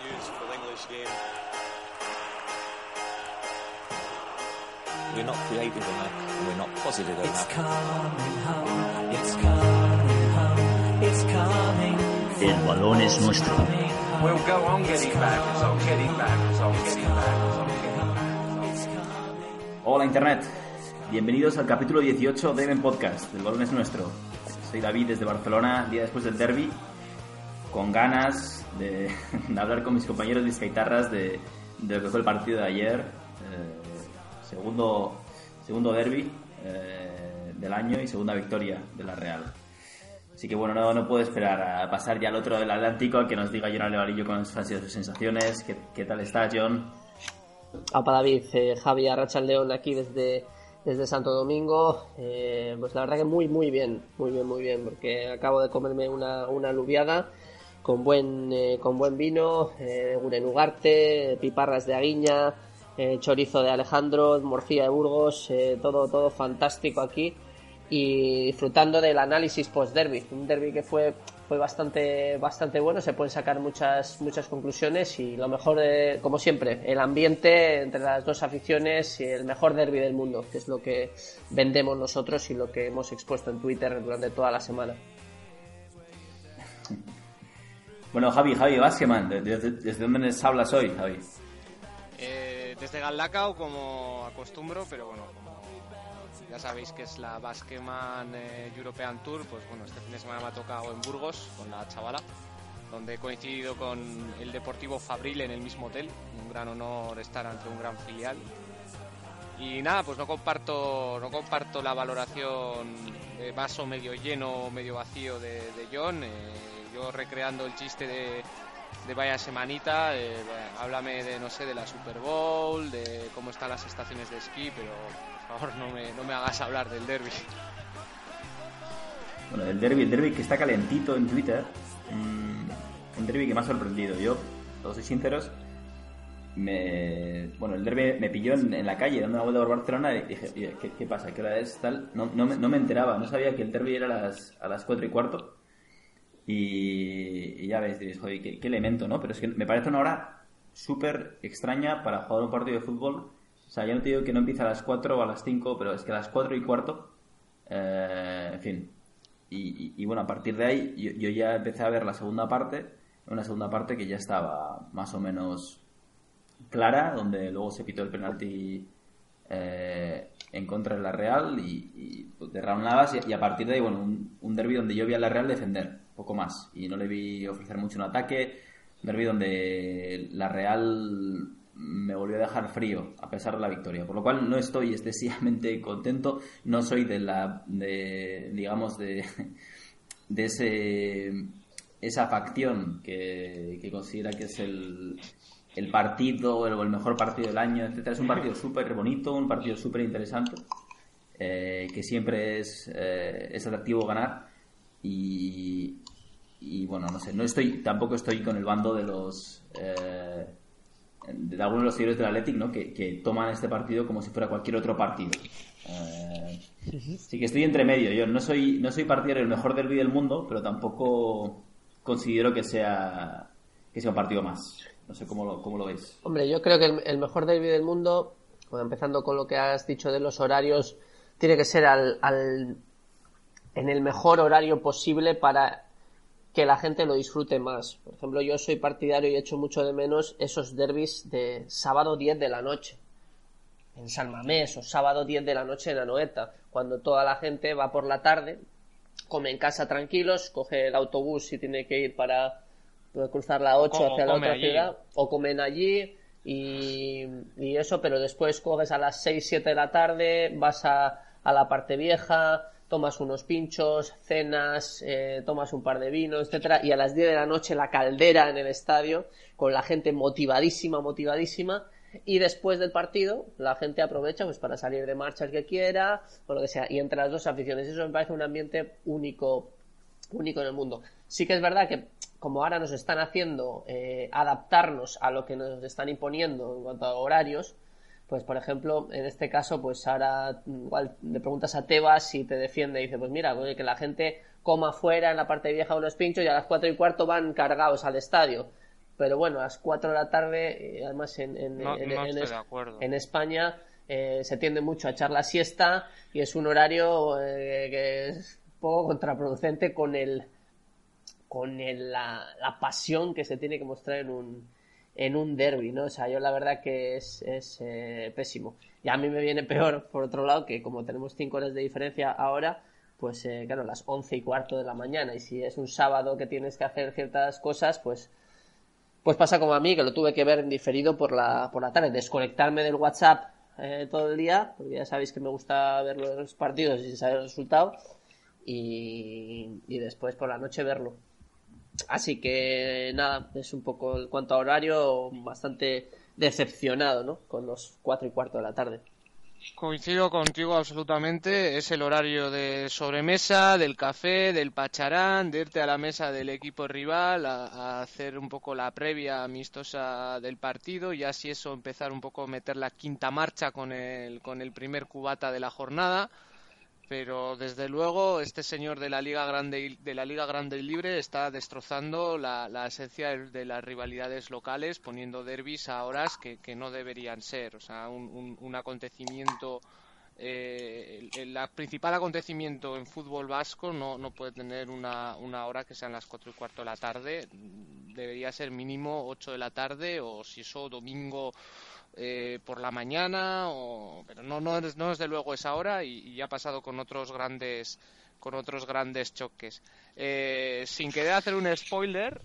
news for the English game. We're not creative enough, and we're not positive It's enough. coming home, it's coming home, it's coming. El balón es nuestro. We'll go on getting back, it's on getting back, it's on getting back, it's on getting back. Hola Internet, bienvenidos al capítulo 18 de Even Podcast, El balón es nuestro. Soy David desde Barcelona, día después del derby, con ganas de, de hablar con mis compañeros vizcaitarras de, de lo que fue el partido de ayer, eh, segundo, segundo derby eh, del año y segunda victoria de la Real. Así que bueno, no, no puedo esperar a pasar ya al otro del Atlántico a que nos diga John Alevarillo con han sido sus sensaciones. ¿Qué, qué tal está John? Apa David, eh, Javi León aquí desde, desde Santo Domingo. Eh, pues la verdad que muy, muy bien, muy bien, muy bien, porque acabo de comerme una, una alubiada con buen, eh, con buen vino, eh, guren ugarte, piparras de Aguiña, eh, chorizo de Alejandro, morcilla de Burgos, eh, todo, todo fantástico aquí y disfrutando del análisis post-derby. Un derby que fue, fue bastante, bastante bueno, se pueden sacar muchas, muchas conclusiones y lo mejor, como siempre, el ambiente entre las dos aficiones y el mejor derby del mundo, que es lo que vendemos nosotros y lo que hemos expuesto en Twitter durante toda la semana. Bueno, Javi, Javi Baskeman, ¿desde, desde dónde nos hablas hoy, Javi? Eh, desde Galdacao, como acostumbro, pero bueno, como ya sabéis que es la Baskeman eh, European Tour, pues bueno, este fin de semana me ha tocado en Burgos con la chavala, donde he coincidido con el Deportivo Fabril en el mismo hotel. Un gran honor estar ante un gran filial. Y nada, pues no comparto, no comparto la valoración de vaso medio lleno o medio vacío de, de John. Eh, recreando el chiste de, vaya semanita, eh, háblame de, no sé, de la Super Bowl, de cómo están las estaciones de esquí, pero por favor no me, no me hagas hablar del derby. Bueno, el derby, el derby que está calentito en Twitter, mm, un derby que me ha sorprendido. Yo, todos soy sinceros, me, bueno, el derby me pilló en, la calle dando una vuelta por Barcelona y dije, "Oye, ¿qué, pasa? ¿Qué hora es? Tal. No, no, me, no me enteraba, no sabía que el derby era las, a las 4 y cuarto. Y, ya ves, diréis, joder, ¿qué, elemento, ¿no? Pero es que me parece una hora súper extraña para jugar un partido de fútbol. O sea, ya no te digo que no empieza a las 4 o a las 5, pero es que a las 4 y cuarto, eh, en fin. Y, y- bueno, a partir de ahí yo, ya empecé a ver la segunda parte, una segunda parte que ya estaba más o menos clara, donde luego se pitó el penalti eh, en contra de la Real y, y pues, de Raúl y, y a partir de ahí, bueno, un, un derby donde yo vi a la Real defender, poco más, y no le vi ofrecer mucho un ataque, derby donde la Real me volvió a dejar frío a pesar de la victoria, por lo cual no estoy excesivamente contento, no soy de la, de, digamos, de, de ese esa facción que, que considera que es el, el partido el, el mejor partido del año, etcétera. Es un partido súper bonito, un partido súper interesante, eh, que siempre es, eh, es atractivo ganar. Y, y bueno, no sé, no estoy, tampoco estoy con el bando de los eh, de algunos de los seguidores del Athletic, ¿no? Que, que toman este partido como si fuera cualquier otro partido. Eh, sí que estoy entre medio. Yo no soy, no soy partidario del mejor derby del mundo, pero tampoco considero que sea que sea un partido más. No sé cómo lo, cómo lo veis. Hombre, yo creo que el, el mejor derby del mundo, bueno, empezando con lo que has dicho de los horarios, tiene que ser al, al- en el mejor horario posible para que la gente lo disfrute más. Por ejemplo, yo soy partidario y echo mucho de menos esos derbis de sábado 10 de la noche en San Mamés o sábado 10 de la noche en Anoeta, cuando toda la gente va por la tarde, come en casa tranquilos, coge el autobús si tiene que ir para cruzar la 8 O hacia la otra allí. ciudad, o comen allí y, y eso, pero después coges a las 6, 7 de la tarde, vas a, a la parte vieja, tomas unos pinchos, cenas, eh, tomas un par de vinos, etcétera, y a las 10 de la noche la caldera en el estadio, con la gente motivadísima, motivadísima, y después del partido la gente aprovecha pues para salir de marcha el que quiera, o lo que sea, y entre las dos aficiones, eso me parece un ambiente único, único en el mundo. Sí que es verdad que como ahora nos están haciendo eh, adaptarnos a lo que nos están imponiendo en cuanto a horarios, pues por ejemplo, en este caso, pues ahora igual le preguntas a Tebas y te defiende y dice, pues mira, oye, que la gente coma fuera en la parte vieja unos pinchos y a las cuatro y cuarto van cargados al estadio. pero bueno, a las 4 de la tarde, eh, además en, en, No, en- no en España eh, se tiende mucho a echar la siesta y es un horario eh, que es un poco contraproducente con el con el- la, la pasión que se tiene que mostrar en un en un derby, ¿no? O sea, yo la verdad que es, es eh, pésimo. Y a mí me viene peor, por otro lado, que como tenemos 5 horas de diferencia ahora, pues eh, claro, las 11 y cuarto de la mañana. Y si es un sábado que tienes que hacer ciertas cosas, pues pues pasa como a mí, que lo tuve que ver en diferido por la, por la tarde, desconectarme del WhatsApp eh, todo el día, porque ya sabéis que me gusta ver los partidos sin saber el resultado, y, y después por la noche verlo. Así que nada, es un poco en cuanto a horario bastante decepcionado, ¿no? Con los cuatro y cuarto de la tarde. Coincido contigo absolutamente. Es el horario de sobremesa, del café, del pacharán, de irte a la mesa del equipo rival a, a hacer un poco la previa amistosa del partido y así eso empezar un poco a meter la quinta marcha con el, con el primer cubata de la jornada. Pero desde luego este señor de la Liga Grande y- de la Liga Grande y Libre está destrozando la, la esencia de, las rivalidades locales, poniendo derbis a horas que, que no deberían ser. O sea, un, un- acontecimiento, eh, el, el- principal acontecimiento en fútbol vasco no, no puede tener una, una hora que sean las cuatro y cuarto de la tarde. Debería ser mínimo 8 de la tarde o si eso domingo eh, por la mañana, o... pero no, no, no es de luego esa hora y, y ha pasado con otros grandes con otros grandes choques. Eh, sin querer hacer un spoiler,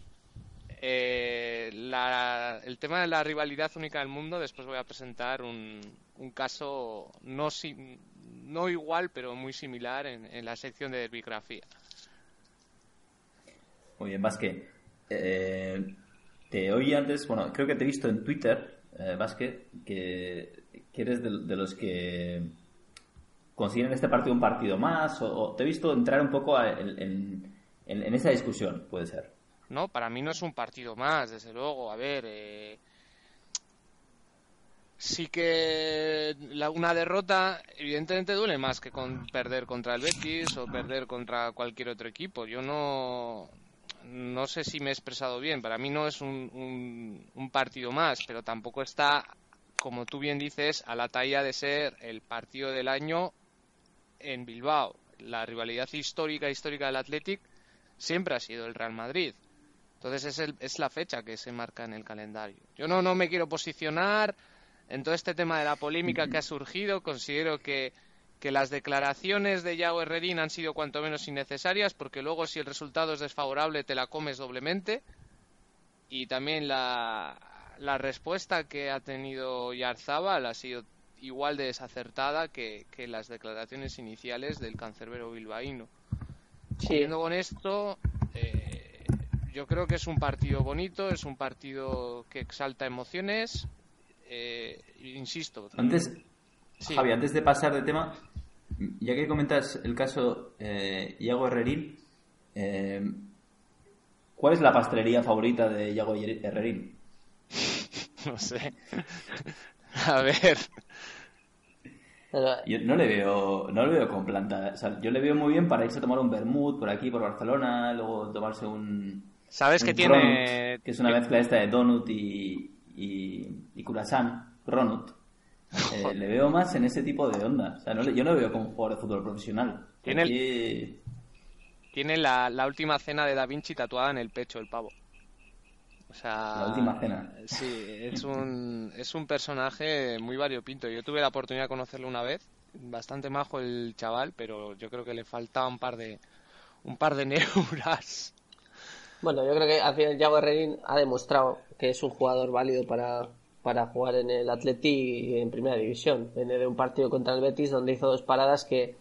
eh, la- el tema de la rivalidad única del mundo, después voy a presentar un, un caso no, si- no igual, pero muy similar en, en la sección de derbigrafía. Muy bien, Vázquez. Eh, te oí antes, bueno, creo que te he visto en Twitter, eh, Vázquez, que, que eres de, los que consiguen este partido un partido más, o, te he visto entrar un poco en, en- esa discusión, puede ser. No, para mí no es un partido más, desde luego. A ver, eh, sí que una derrota evidentemente duele más que con perder contra el Betis o perder contra cualquier otro equipo. Yo no, no sé si me he expresado bien. Para mí no es un, un- un partido más, pero tampoco está, como tú bien dices, a la talla de ser el partido del año en Bilbao. La rivalidad histórica histórica del Athletic siempre ha sido el Real Madrid. Entonces es, el- es la fecha que se marca en el calendario. Yo no, no me quiero posicionar en todo este tema de la polémica que ha surgido. Considero que, que las declaraciones de Yago Herrerín han sido cuanto menos innecesarias porque luego si el resultado es desfavorable te la comes doblemente. Y también la, la respuesta que ha tenido Yarzábal ha sido igual de desacertada que, que las declaraciones iniciales del cancerbero bilbaíno. Sí, Siguiendo con esto, eh, yo creo que es un partido bonito, es un partido que exalta emociones. eh, insisto, Antes, Sí. Javi, antes de pasar de tema, ya que comentas el caso eh, Iago Herrerín, eh, ¿cuál es la pastelería favorita de Iago Herrerín? no sé. A ver, pero- Yo no le veo, no le veo con planta. O sea, yo le veo muy bien para irse a tomar un vermut por aquí, por Barcelona, luego tomarse un. sabes que un tiene. Ronut, que es una mezcla esta de donut y, y, y curasán, ronut. Eh, le veo más en ese tipo de onda. O sea, no le- yo no le veo como un jugador de fútbol profesional. Tiene el- Aquí- Tiene la, la última cena de Da Vinci tatuada en el pecho, el pavo. O sea, La última cena. Sí, es un, es un personaje muy variopinto. Yo tuve la oportunidad de conocerlo una vez. Bastante majo el chaval, pero yo creo que le faltaba un par de, un par de neuras. Bueno, yo creo que al final Yago Herrerín ha demostrado que es un jugador válido para, para jugar en el Atleti en primera división. Viene de un partido contra el Betis donde hizo dos paradas que,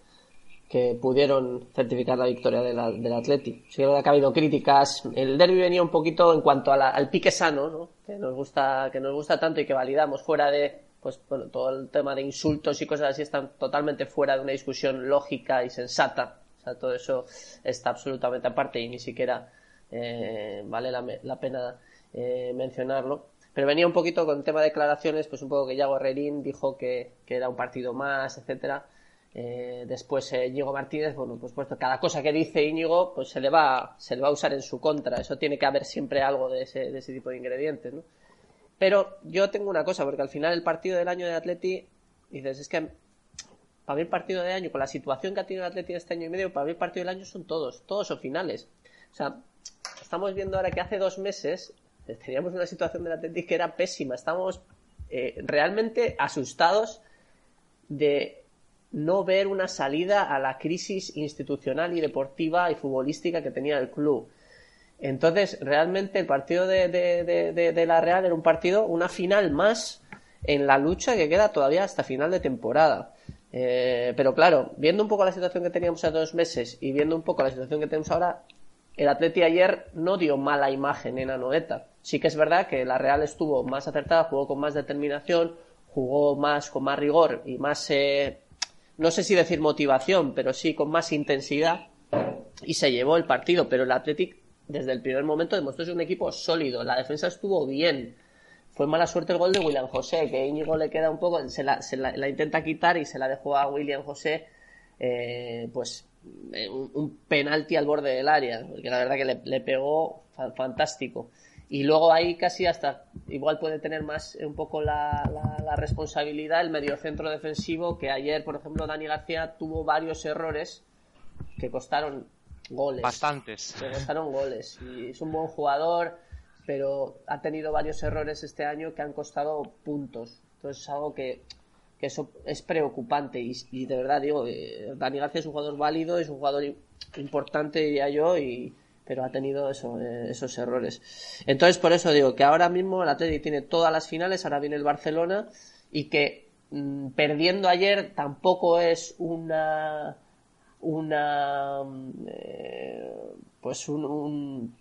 que pudieron certificar la victoria de la- del Atleti. Sí que ha habido críticas. El derby venía un poquito en cuanto a la- al pique sano, ¿no? que nos gusta que nos gusta tanto y que validamos fuera de pues bueno, todo el tema de insultos y cosas así están totalmente fuera de una discusión lógica y sensata. O sea, todo eso está absolutamente aparte y ni siquiera eh, vale la, la pena eh, mencionarlo. Pero venía un poquito con tema de declaraciones, pues un poco que Yago Herrerín dijo que, que era un partido más, etcétera. Eh, después eh, Íñigo Martínez, bueno, pues puesto cada cosa que dice Íñigo, pues se le va, se le va a usar en su contra. Eso tiene que haber siempre algo de ese, de ese tipo de ingredientes, ¿no? Pero yo tengo una cosa, porque al final el partido del año de Atleti, dices, es que para mí el partido de año, con la situación que ha tenido el Atleti este año y medio, para mí el partido del año son todos, todos son finales. O sea, estamos viendo ahora que hace dos meses teníamos una situación del Atleti que era pésima. Estamos eh, realmente asustados de no ver una salida a la crisis institucional y deportiva y futbolística que tenía el club. Entonces, realmente el partido de, la Real era un partido, una final más en la lucha que queda todavía hasta final de temporada. Eh, pero claro, viendo un poco la situación que teníamos hace dos meses y viendo un poco la situación que tenemos ahora, el Atleti ayer no dio mala imagen en Anoeta. Sí que es verdad que la Real estuvo más acertada, jugó con más determinación, jugó más con más rigor y más eh, no sé si decir motivación, pero sí con más intensidad y se llevó el partido. Pero el Athletic desde el primer momento demostró ser un equipo sólido. La defensa estuvo bien. Fue mala suerte el gol de William José, que Íñigo le queda un poco, se la, se la, intenta quitar y se la dejó a William José, eh, pues eh, un, penalti al borde del área, porque la verdad que le pegó fantástico. Y luego ahí casi hasta igual puede tener más un poco la, la, la responsabilidad el mediocentro defensivo que ayer, por ejemplo, Dani García tuvo varios errores que costaron goles. Bastantes. Que costaron goles. Y es un buen jugador, pero ha tenido varios errores este año que han costado puntos. Entonces es algo que, que eso es preocupante. Y, y de verdad digo, eh, Dani García es un jugador válido, es un jugador importante, diría yo, y pero ha tenido eso, eh, esos errores. Entonces, por eso digo que ahora mismo el Atleti tiene todas las finales, ahora viene el Barcelona y que mmm, perdiendo ayer tampoco es una una eh, pues un, un,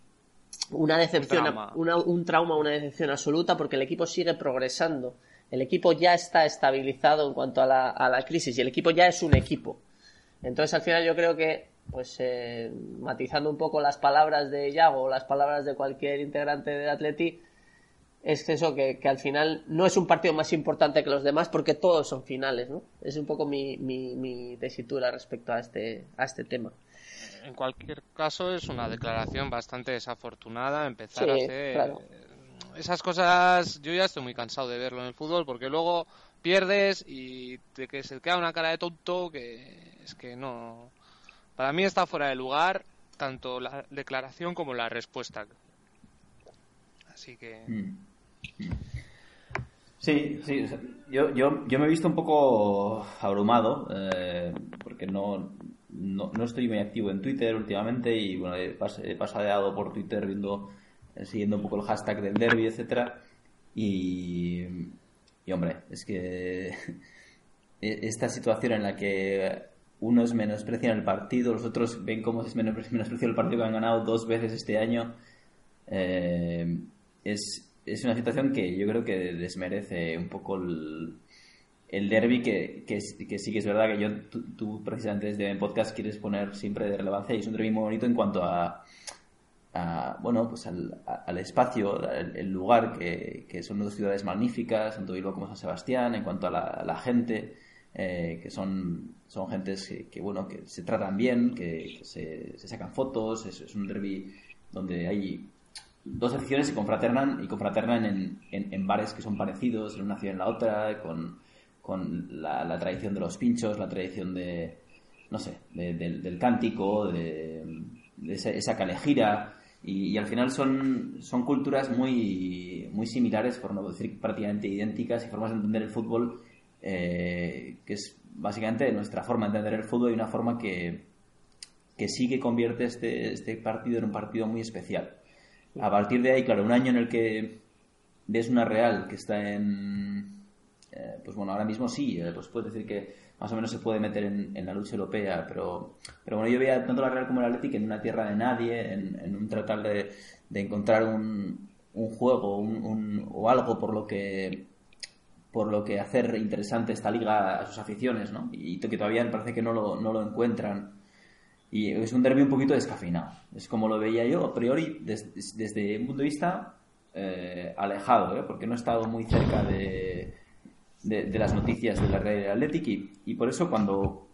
una decepción, Un trauma. una- un trauma, una decepción absoluta porque el equipo sigue progresando. El equipo ya está estabilizado en cuanto a la, a la crisis y el equipo ya es un equipo. Entonces, al final, yo creo que, pues, eh, matizando un poco las palabras de Yago o las palabras de cualquier integrante del Atleti, es que eso, que, que al final no es un partido más importante que los demás porque todos son finales, ¿no? Es un poco mi, mi, mi tesitura respecto a este, a este tema. En cualquier caso, es una declaración bastante desafortunada empezar Sí, a hacer claro. esas cosas. Yo ya estoy muy cansado de verlo en el fútbol porque luego pierdes y te que se te queda una cara de tonto que es que no. Para mí está fuera de lugar tanto la declaración como la respuesta. Así que. Sí, sí. yo, yo, yo me he visto un poco abrumado eh, porque no, no, no estoy muy activo en Twitter últimamente y bueno, he, pas- he pasadeado por Twitter viendo, eh, siguiendo un poco el hashtag del derby, etcétera y, y hombre, es que e- esta situación en la que unos menosprecian el partido, los otros ven cómo es menos- menosprecio el partido que han ganado dos veces este año, eh, es, es una situación que yo creo que desmerece un poco el, el derby, que, que, que sí que es verdad que yo, tú, tú precisamente desde el podcast quieres poner siempre de relevancia y es un derby muy bonito en cuanto a, a, bueno, pues al, al espacio, el, lugar, que, que son dos ciudades magníficas, tanto Bilbao como San Sebastián, en cuanto a la gente, eh, que son, son gentes que, que, bueno, que se tratan bien, que, que se, se sacan fotos, es, es un derby donde hay dos aficiones se confraternan y confraternan en, en, en bares que son parecidos en una ciudad en la otra, con, con la, la tradición de los pinchos, la tradición de, no sé, de- del- del cántico, de, de esa, esa calejira. Y, y al final son, son culturas muy, muy similares, por no decir prácticamente idénticas, y formas de entender el fútbol eh, que es básicamente nuestra forma de entender el fútbol y una forma que, que sí que convierte este, este partido en un partido muy especial. A partir de ahí, claro, un año en el que ves una Real que está en... eh, pues bueno, ahora mismo sí, eh, pues puedes decir que más o menos se puede meter en, en la lucha europea, pero, pero bueno, yo veía tanto la Real como el Atlético en una tierra de nadie, en, en un tratar de, de encontrar un, un juego un, un- o algo por lo que por lo que hacer interesante esta liga a sus aficiones, ¿no? Y que todavía parece que no lo, no lo encuentran. Y es un derby un poquito descafeinado. Es como lo veía yo, a priori, des- des- desde un punto de vista eh, alejado, ¿eh? porque no he estado muy cerca de, de, de las noticias de la Real Athletic y, y por eso cuando,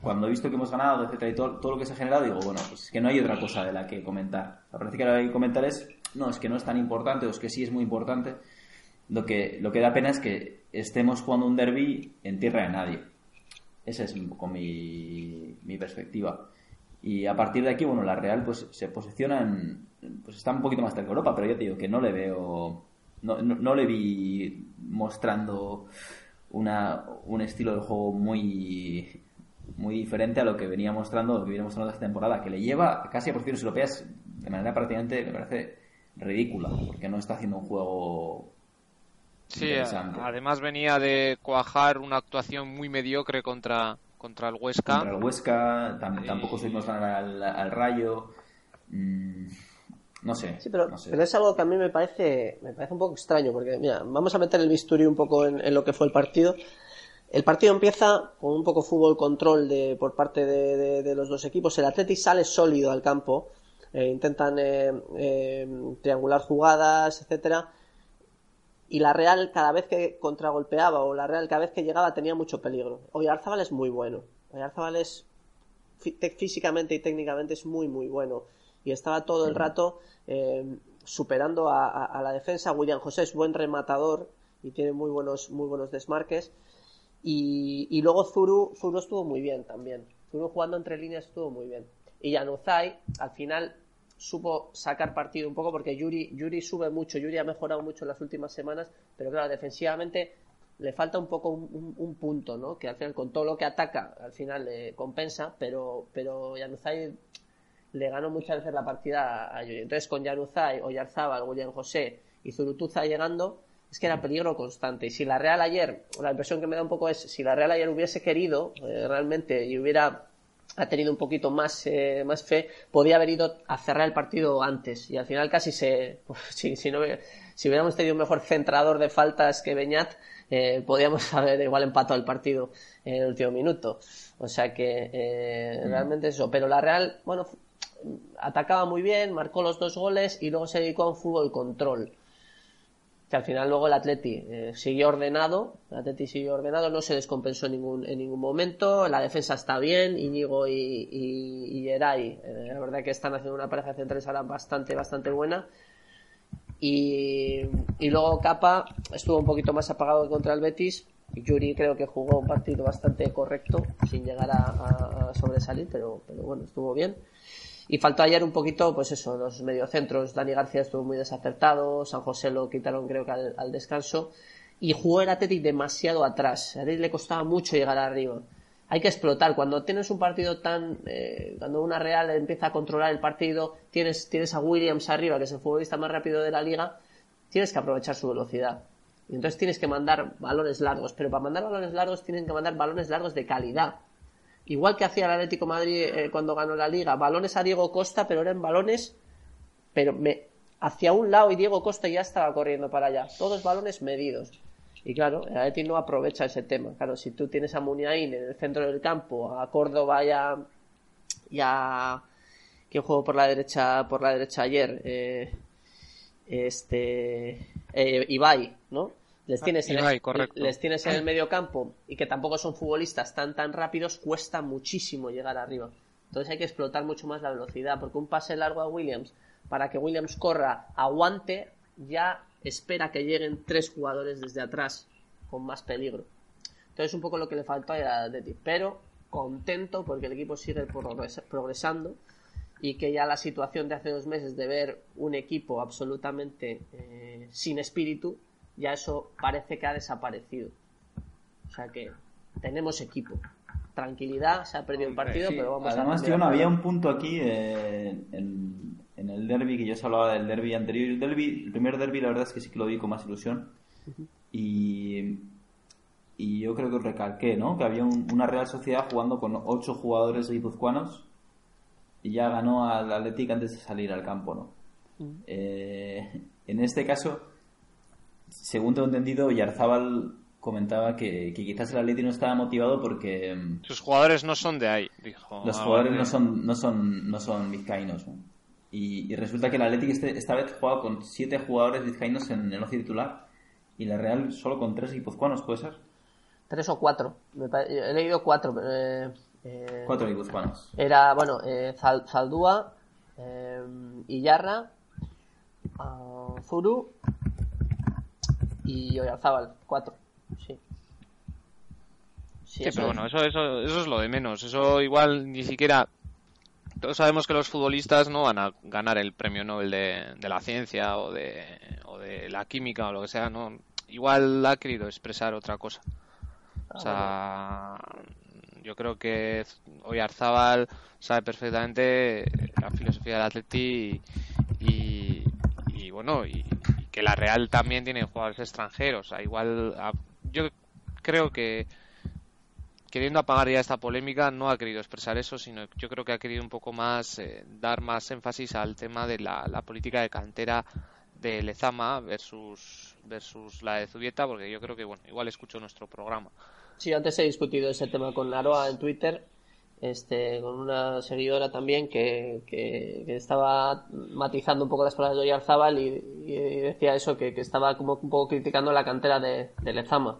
cuando he visto que hemos ganado, etcétera, y todo, todo lo que se ha generado, digo, bueno, pues es que no hay otra cosa de la que comentar. La parece que lo que hay que comentar es, no, es que no es tan importante, o es que sí es muy importante. Lo que, lo que da pena es que estemos jugando un derby en tierra de nadie. Esa es un poco mi, mi perspectiva. Y a partir de aquí, bueno, la Real pues se posiciona en, pues está un poquito más cerca de Europa, pero yo te digo que no le veo, no, no, le vi mostrando una, un estilo de juego muy muy diferente a lo que venía mostrando, lo que viene mostrando esta temporada, que le lleva casi a posiciones europeas de manera prácticamente, me parece ridícula, porque no está haciendo un juego Sí, además venía de cuajar una actuación muy mediocre contra, contra el Huesca. Contra el Huesca, tam- Y- tampoco ganar al, al Rayo. Mm, no sé. Sí, pero, no sé. pero es algo que a mí me parece, me parece un poco extraño, porque mira, vamos a meter el bisturí un poco en, en lo que fue el partido. El partido empieza con un poco fútbol control de, por parte de, de- de los dos equipos. El Atleti sale sólido al campo, eh, intentan eh, eh, triangular jugadas, etcétera. Y la Real cada vez que contragolpeaba o la Real cada vez que llegaba tenía mucho peligro. Oyarzábal es muy bueno. Oyarzábal es fí- te- físicamente y técnicamente es muy muy bueno. Y estaba todo el rato eh, superando a, a- a la defensa. William José es buen rematador y tiene muy buenos muy buenos desmarques. Y, y luego Zuru Zuru estuvo muy bien también. Zuru jugando entre líneas estuvo muy bien. Y Januzaj al final supo sacar partido un poco porque Yuri Yuri sube mucho Yuri ha mejorado mucho en las últimas semanas pero claro defensivamente le falta un poco un, un- un punto, ¿no? Que al final con todo lo que ataca, al final le compensa, pero, pero Januzaj le ganó muchas veces la partida a Yuri. Entonces con Januzaj, Oyarzábal, William José y Zurutuza llegando, es que era peligro constante. Y si la Real ayer, la impresión que me da un poco es, si la Real ayer hubiese querido eh, realmente y hubiera ha tenido un poquito más, eh, más fe, podía haber ido a cerrar el partido antes. Y al final casi se... Si, si, no, si hubiéramos tenido un mejor centrador de faltas que Beñat, eh, podíamos haber igual empatado el partido en el último minuto. O sea que eh, realmente eso. Pero la Real, bueno, atacaba muy bien, marcó los dos goles y luego se dedicó a un fútbol control que al final luego el Atleti eh, siguió ordenado, el Atleti siguió ordenado, no se descompensó en ningún, en ningún momento, la defensa está bien, Íñigo y, y, y Geray, eh, la verdad que están haciendo una pareja de centrales ahora bastante, bastante buena. Y, y luego Capa estuvo un poquito más apagado contra el Betis. Yuri creo que jugó un partido bastante correcto, sin llegar a- a sobresalir, pero, pero bueno, estuvo bien. Y faltó ayer un poquito, pues eso, los mediocentros. Dani García estuvo muy desacertado, San José lo quitaron creo que al, al descanso. Y jugó el Athletic demasiado atrás. A Athletic le costaba mucho llegar arriba. Hay que explotar. Cuando tienes un partido tan... eh, cuando una Real empieza a controlar el partido, tienes, tienes a Williams arriba, que es el futbolista más rápido de la liga, tienes que aprovechar su velocidad. Y entonces tienes que mandar balones largos. Pero para mandar balones largos tienen que mandar balones largos de calidad igual que hacía el Atlético Madrid eh, cuando ganó la liga, balones a Diego Costa, pero eran balones pero me hacia un lado y Diego Costa ya estaba corriendo para allá, todos balones medidos. Y claro, el Atlético no aprovecha ese tema. Claro, si tú tienes a Muniain en el centro del campo, a Córdoba y a, y ¿quién jugó por la derecha por la derecha ayer? Eh, este eh, Ibai, ¿no? Les tienes, en Ibai, el, les tienes en el medio campo y que tampoco son futbolistas tan tan rápidos, cuesta muchísimo llegar arriba. Entonces hay que explotar mucho más la velocidad, porque un pase largo a Williams, para que Williams corra, aguante, ya espera que lleguen tres jugadores desde atrás, con más peligro. Entonces un poco lo que le faltó a Atleti, pero contento porque el equipo sigue progres- progresando y que ya la situación de hace dos meses de ver un equipo absolutamente eh, sin espíritu, ya eso parece que ha desaparecido. O sea que tenemos equipo. Tranquilidad, se ha perdido el partido, Sí, pero vamos Además, a John, había un punto aquí eh, en, en el derby, que yo os hablaba del derby anterior. El, derby, el primer derby, la verdad es que sí que lo vi con más ilusión. Y, y yo creo que os recalqué, ¿no? Que había un- una Real Sociedad jugando con ocho jugadores guipuzcoanos y ya ganó al Athletic antes de salir al campo, ¿no? Eh, en este caso, según tengo entendido, Yarzábal comentaba que, que quizás el Athletic no estaba motivado porque... mm, Sus jugadores no son de ahí, dijo. los jugadores no son no son no son vizcaínos ¿no? y, y resulta que el Athletic este- esta vez juega con siete jugadores vizcaínos en el once titular y la Real solo con tres guipuzcoanos puede ser Tres o cuatro. Me pare- He leído cuatro. eh, Eh, Cuatro guipuzcoanos. Era, bueno, eh, Zal- Zaldúa, eh, Iyarra, ah, Zuru y Oyarzábal. Cuatro, sí. Sí, Sí, eso pero es. bueno, eso, eso, eso es lo de menos. Eso igual ni siquiera. Todos sabemos que los futbolistas no van a ganar el premio Nobel de, de la ciencia o de, o de la química o lo que sea, ¿no? Igual ha querido expresar otra cosa. O sea, yo creo que Oyarzábal sabe perfectamente la filosofía del Atleti y, y, y, bueno, y que la Real también tiene jugadores extranjeros. Sea, igual a- yo creo que queriendo apagar ya esta polémica no ha querido expresar eso, sino yo creo que ha querido un poco más eh, dar más énfasis al tema de la, política de cantera de Lezama versus versus la de Zubieta, porque yo creo que bueno, igual escucho nuestro programa. Sí, antes he discutido ese tema con Naroa en Twitter, este, con una seguidora también que, que, que estaba matizando un poco las palabras de Oyarzábal y, y decía eso, que, que estaba como un poco criticando la cantera de, de Lezama.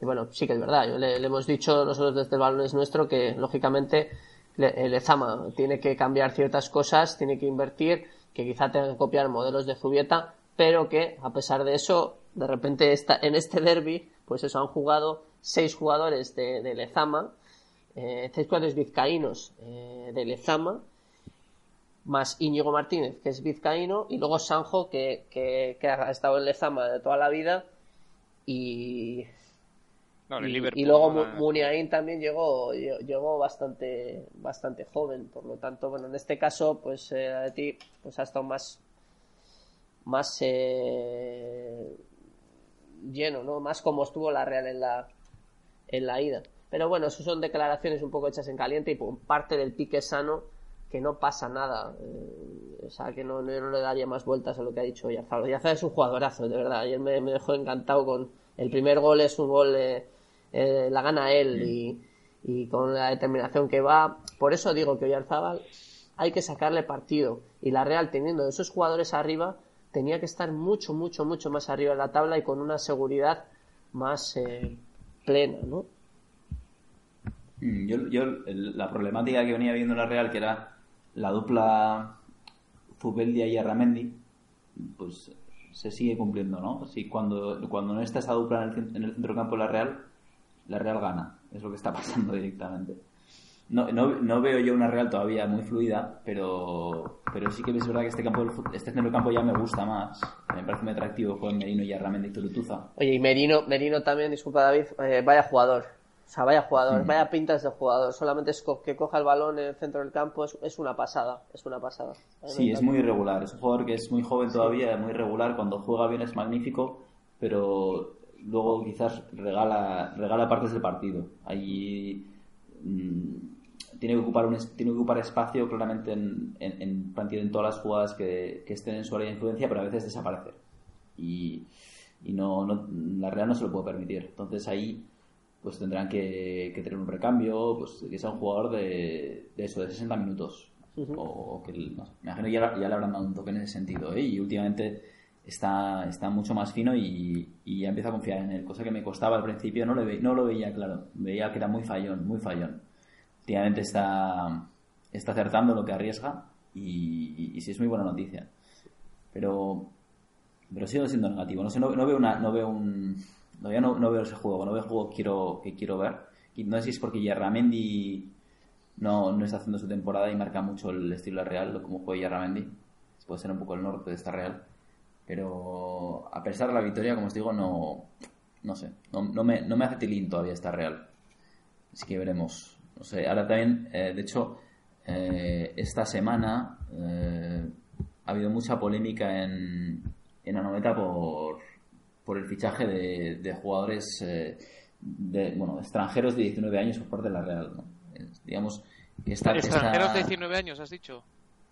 Y bueno, sí que es verdad, yo le, le hemos dicho nosotros desde el balón es nuestro que lógicamente le- el Lezama tiene que cambiar ciertas cosas, tiene que invertir, que quizá tenga que copiar modelos de Zubieta, pero que a pesar de eso, de repente está, en este derby, pues eso han jugado seis jugadores de, de Lezama, eh, vizcaínos eh, de Lezama, más Íñigo Martínez, que es vizcaíno, y luego Sanjo, que, que, que ha estado en Lezama de toda la vida, y, No, y, luego Muniain también llegó, lle- llegó bastante, bastante joven, por lo tanto, bueno, en este caso, pues eh, ti, pues ha estado más, más eh, lleno, ¿no? Más como estuvo la Real en la, en la ida. Pero bueno, eso son declaraciones un poco hechas en caliente y por parte del pique sano que no pasa nada. eh, o sea, que no, no le daría más vueltas a lo que ha dicho Yazar. Yazar es un jugadorazo, de verdad. Ayer me, dejó encantado con el primer gol, es un gol, eh, eh, la gana él y, con la determinación que va. Por eso digo que Oyarzábal hay que sacarle partido. Y la Real, teniendo esos jugadores arriba, tenía que estar mucho, mucho, mucho más arriba en la tabla y con una seguridad más plena, ¿no? Mm, Yo, yo el- la problemática que venía viendo en la Real, que era la dupla Zubeldia y Arramendi, pues se sigue cumpliendo, ¿no? Si cuando, cuando no está esa dupla en el, cen- en el centro campo de la Real, la Real gana. Es lo que está pasando directamente. No, no, no veo yo una Real todavía muy fluida, pero, pero sí que es verdad que este campo este centro campo ya me gusta más. Me parece muy atractivo con Merino y Arramendi y Turutuza. Oye, y Merino, Merino también, disculpa David, eh, vaya jugador. O sea, vaya jugador, Mm. vaya pintas de jugador. Solamente es co- que coja el balón en el centro del campo, es, es una pasada, es una pasada. Sí, es muy irregular. Es un jugador que es muy joven todavía, muy irregular. Cuando juega bien es magnífico, pero luego quizás regala, regala partes del partido. Ahí mm, tiene, que ocupar un, es- tiene que ocupar espacio claramente en, en, en, plantilla en todas las jugadas que, que estén en su área de influencia, pero a veces desaparecer. Y, y no, no, la Real no se lo puede permitir. Entonces ahí pues tendrán que, que tener un recambio, pues que sea un jugador de, de eso, de 60 minutos. O que, no sé, me imagino que ya, ya le habrán dado un toque en ese sentido, ¿eh? Y últimamente está, está mucho más fino y, y ya empiezo a confiar en él, cosa que me costaba al principio, no, le ve- no lo veía claro, veía que era muy fallón, muy fallón. Últimamente está, está acertando lo que arriesga y, y, y sí es muy buena noticia. Pero pero sigo siendo negativo. No sé, no, no veo una, no veo un, ya no, veo ese juego, no veo el juego que quiero, que quiero ver. No sé si es porque Yarramendi no, no está haciendo su temporada y marca mucho el estilo de Real, como juega Yarramendi. Puede ser un poco el norte de esta Real. Pero a pesar de la victoria, como os digo, no, no sé, no, no me, no me hace tilín todavía esta Real. Así que veremos. No sé, ahora también, eh, de hecho, eh, esta semana eh, ha habido mucha polémica en, en Anoeta por, por el fichaje de, de jugadores eh, de, bueno, extranjeros de 19 años por parte de la Real. ¿no? Eh, digamos esta, Extranjeros esta- de 19 años, has dicho.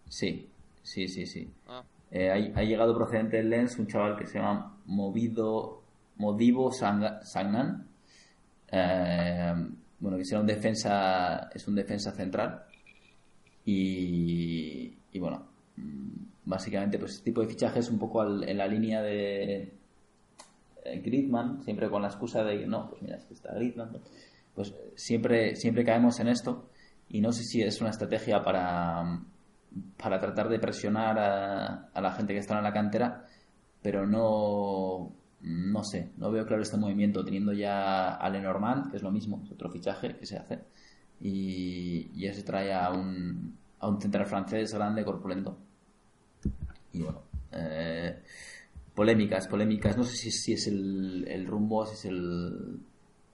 Sí, sí, sí, sí. Ah. Eh, ha, ha llegado procedente del Lens un chaval que se llama Movido, Modivo. Eh, bueno, que será un defensa, es un defensa central. Y, y bueno, mm, básicamente, pues este tipo de fichajes un poco al- en la línea de eh, Griezmann, siempre con la excusa de no, pues mira, es que está Griezmann. Pues siempre, siempre caemos en esto. y no sé si es una estrategia para, para tratar de presionar a, a la gente que está en la cantera, pero no, no sé, no veo claro este movimiento, teniendo ya a Lenormand, que es lo mismo, es otro fichaje que se hace, y ya se trae a un, a un central francés grande, corpulento. Y bueno, eh, polémicas, polémicas, no sé si, si es el, el rumbo, si es el,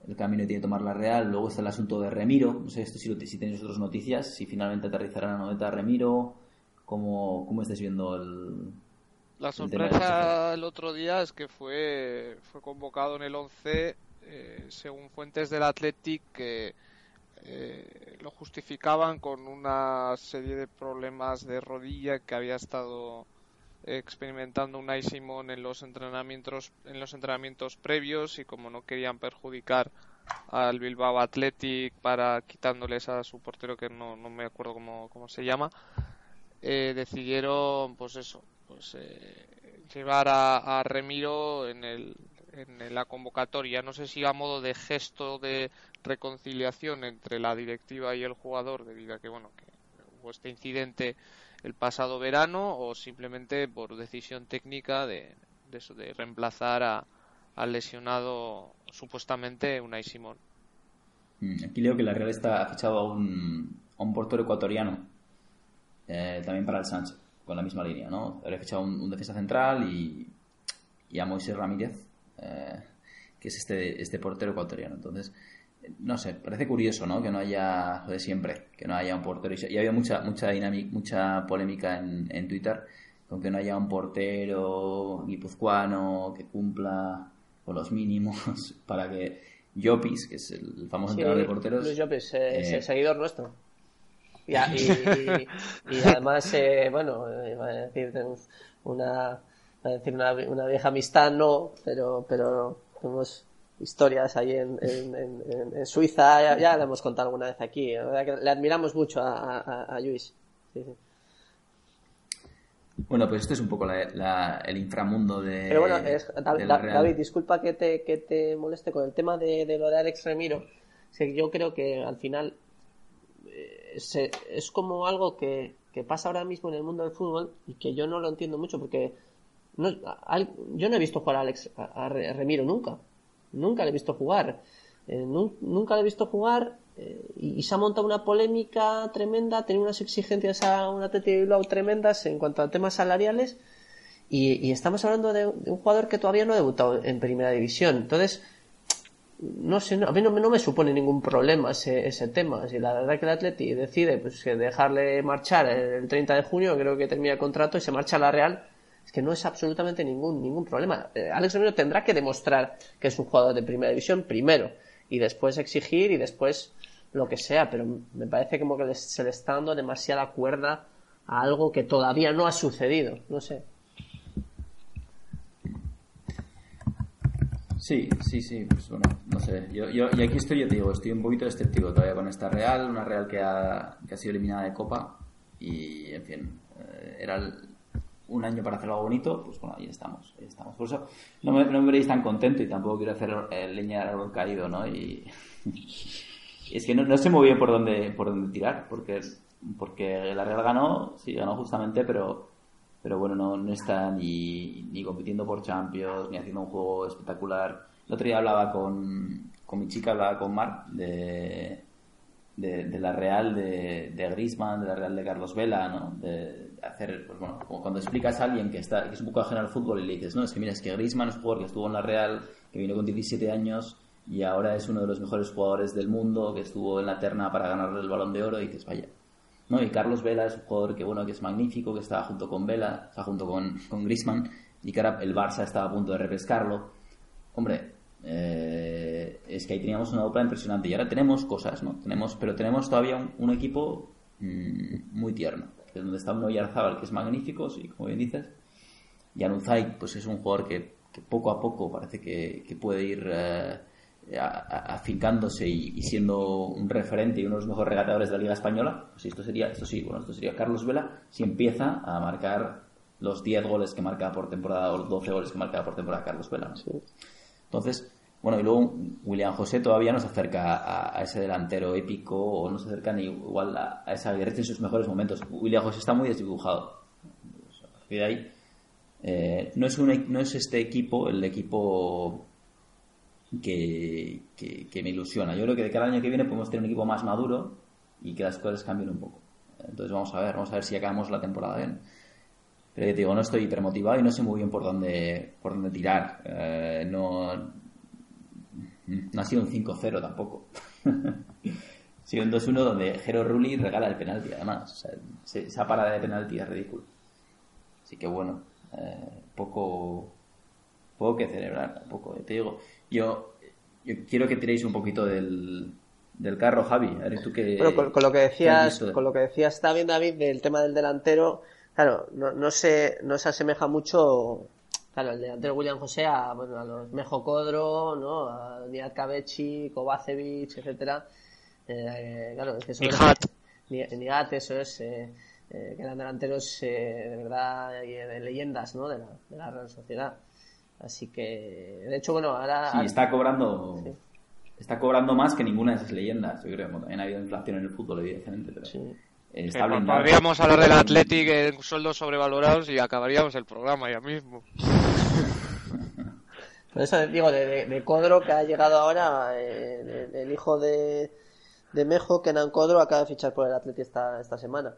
el camino que tiene que tomar la Real. Luego está el asunto de Remiro. No sé esto si, lo- si tenéis otras noticias, si finalmente aterrizará la noveta de Remiro. ¿Cómo, cómo estáis viendo el...? La el sorpresa el otro día es que fue, fue convocado en el 11, eh, según fuentes del Athletic, que eh, lo justificaban con una serie de problemas de rodilla que había estado experimentando Unai Simón en los entrenamientos en los entrenamientos previos y como no querían perjudicar al Bilbao Athletic para quitándoles a su portero que no, no me acuerdo cómo, cómo se llama eh, decidieron pues eso pues eh, llevar a, a Remiro en el en la convocatoria. No sé si a modo de gesto de reconciliación entre la directiva y el jugador debido a que bueno que hubo este incidente el pasado verano o simplemente por decisión técnica de, de eso, de reemplazar a, al lesionado supuestamente Unai Simón. Mm, Aquí leo que la Real está ha fichado a un, a un portero ecuatoriano, eh, también para el Sánchez, con la misma línea, ¿no? Habría fichado un, un defensa central y, y a Moisés Ramírez, eh, que es este, este portero ecuatoriano. Entonces, no sé, parece curioso, ¿no? Que no haya, lo de siempre, que no haya un portero. Y había mucha, mucha dinámica, mucha polémica en, en Twitter con que no haya un portero guipuzcoano que cumpla con los mínimos para que Llopis, que es el famoso Sí, entrenador de porteros, Luis Llopis, eh, es eh, el seguidor nuestro. Y, y- y- y además, eh, bueno, eh, iba a decir una, a decir una, una vieja amistad, no, pero, pero tenemos historias ahí en, en, en- Suiza, ya, ya la hemos contado alguna vez aquí. La verdad que le admiramos mucho a, a, a Luis. Sí, sí. Bueno, pues este es un poco la- la- el inframundo de, Pero bueno, es- Da- de la Da- Real. David, disculpa que te, que te moleste con el tema de, de lo de Alex Remiro. Es que yo creo que al final eh, se- es como algo que, que pasa ahora mismo en el mundo del fútbol y que yo no lo entiendo mucho porque no, al- yo no he visto jugar a Alex a, a Re- Remiro nunca. Nunca le he visto jugar. Eh, nun- nunca le he visto jugar eh, y, se ha montado una polémica tremenda, tiene unas exigencias a un Atleti de tremendas en cuanto a temas salariales y, estamos hablando de, un jugador que todavía no ha debutado en primera división. Entonces, no sé, no- a mí no, me- no me supone ningún problema ese, ese tema. Si la verdad que el Atleti decide pues, dejarle marchar el 30 de junio, creo que termina el contrato y se marcha a la Real, es que no es absolutamente ningún, ningún problema. Eh, Alex Romero tendrá que demostrar que es un jugador de primera división primero y después exigir y después lo que sea, pero me parece como que se le está dando demasiada cuerda a algo que todavía no ha sucedido. No sé. Sí, sí, sí, pues bueno, no sé. Yo, yo, y aquí estoy, yo te digo, estoy un poquito escéptico todavía con esta Real, una Real que ha, que ha sido eliminada de Copa y, en fin, eh, era el- un año para hacer algo bonito, pues bueno, ahí estamos, ahí estamos. Por eso no me, no me veréis tan contento y tampoco quiero hacer eh, leña del árbol caído, ¿no? Y, es que no, no sé muy bien por dónde, por dónde tirar, porque, porque la Real ganó, sí, ganó justamente, pero pero bueno, no, no está ni, ni compitiendo por Champions, ni haciendo un juego espectacular. El otro día hablaba con, con mi chica, hablaba con Mar de, de, de la Real de, de Griezmann, de la Real de Carlos Vela, ¿no? De hacer, pues bueno, como cuando explicas a alguien que, está, que es un poco ajeno al fútbol y le dices, no, es que mira, es que Griezmann es un jugador que estuvo en la Real, que vino con 17 años y ahora es uno de los mejores jugadores del mundo, que estuvo en la terna para ganar el Balón de Oro y dices, vaya, ¿no? Y Carlos Vela es un jugador que, bueno, que es magnífico, que está junto con Vela, está junto con, con Griezmann, y que ahora el Barça está a punto de repescarlo. Hombre, eh, es que ahí teníamos una dupla impresionante y ahora tenemos cosas, ¿no? Tenemos, pero tenemos todavía un, un equipo mm, muy tierno, que es donde está un Oyarzábal que es magnífico, sí, como bien dices, y Anuzai, pues es un jugador que, que poco a poco parece que, que puede ir eh, afincándose y, y siendo un referente y uno de los mejores regateadores de la Liga Española. Pues esto sería, esto sí, bueno, esto sería Carlos Vela si empieza a marcar los 10 goles que marca por temporada o los 12 goles que marca por temporada Carlos Vela. ¿no? Entonces, Bueno, y luego William José todavía no se acerca a, a ese delantero épico o no se acerca ni igual a, a esa Guerrero en sus mejores momentos. William José está muy desdibujado. Partir de ahí, eh, no, es un, e- no es este equipo el equipo que, que, que me ilusiona. Yo creo que de cada año que viene podemos tener un equipo más maduro y que las cosas cambien un poco. Entonces vamos a ver, vamos a ver si acabamos la temporada bien. Pero te digo, no estoy hipermotivado y no sé muy bien por dónde, por dónde tirar. Eh, no, no ha sido un 5-0 tampoco. ha sido un 2-1 donde Jero Rulli regala el penalti, además. O sea, se- esa parada de penalti es ridícula. Así que bueno, eh, poco, poco que celebrar, poco. Te digo, yo, yo quiero que tiréis un poquito del, del carro, Javi. A ver, tú que, Bueno, con, con lo que ¿qué has decías, con lo que decías también David del tema del delantero, claro, no, no se, no se asemeja mucho, claro, el delantero William José a, bueno, a los Mejo Codro, ¿no? A Nihat Kabechi, Kovacevic, etcétera. Eh, claro, es que son Nihat. Ni- Nihat, eso es, eh, eh, que eran delanteros eh, de verdad y de leyendas, ¿no? De la, de la Real Sociedad. Así que, de hecho, bueno, ahora Sí, está cobrando, Sí. está cobrando más que ninguna de esas leyendas. Yo creo que también ha habido inflación en el fútbol, evidentemente, pero Sí. eh, está blindado. podríamos hablar del Athletic en sueldos sobrevalorados y acabaríamos el programa ya mismo. Eso digo, de, de, Codro que ha llegado ahora, eh, el hijo de, de Mejo, Kenan Codro, acaba de fichar por el Atleti esta, semana.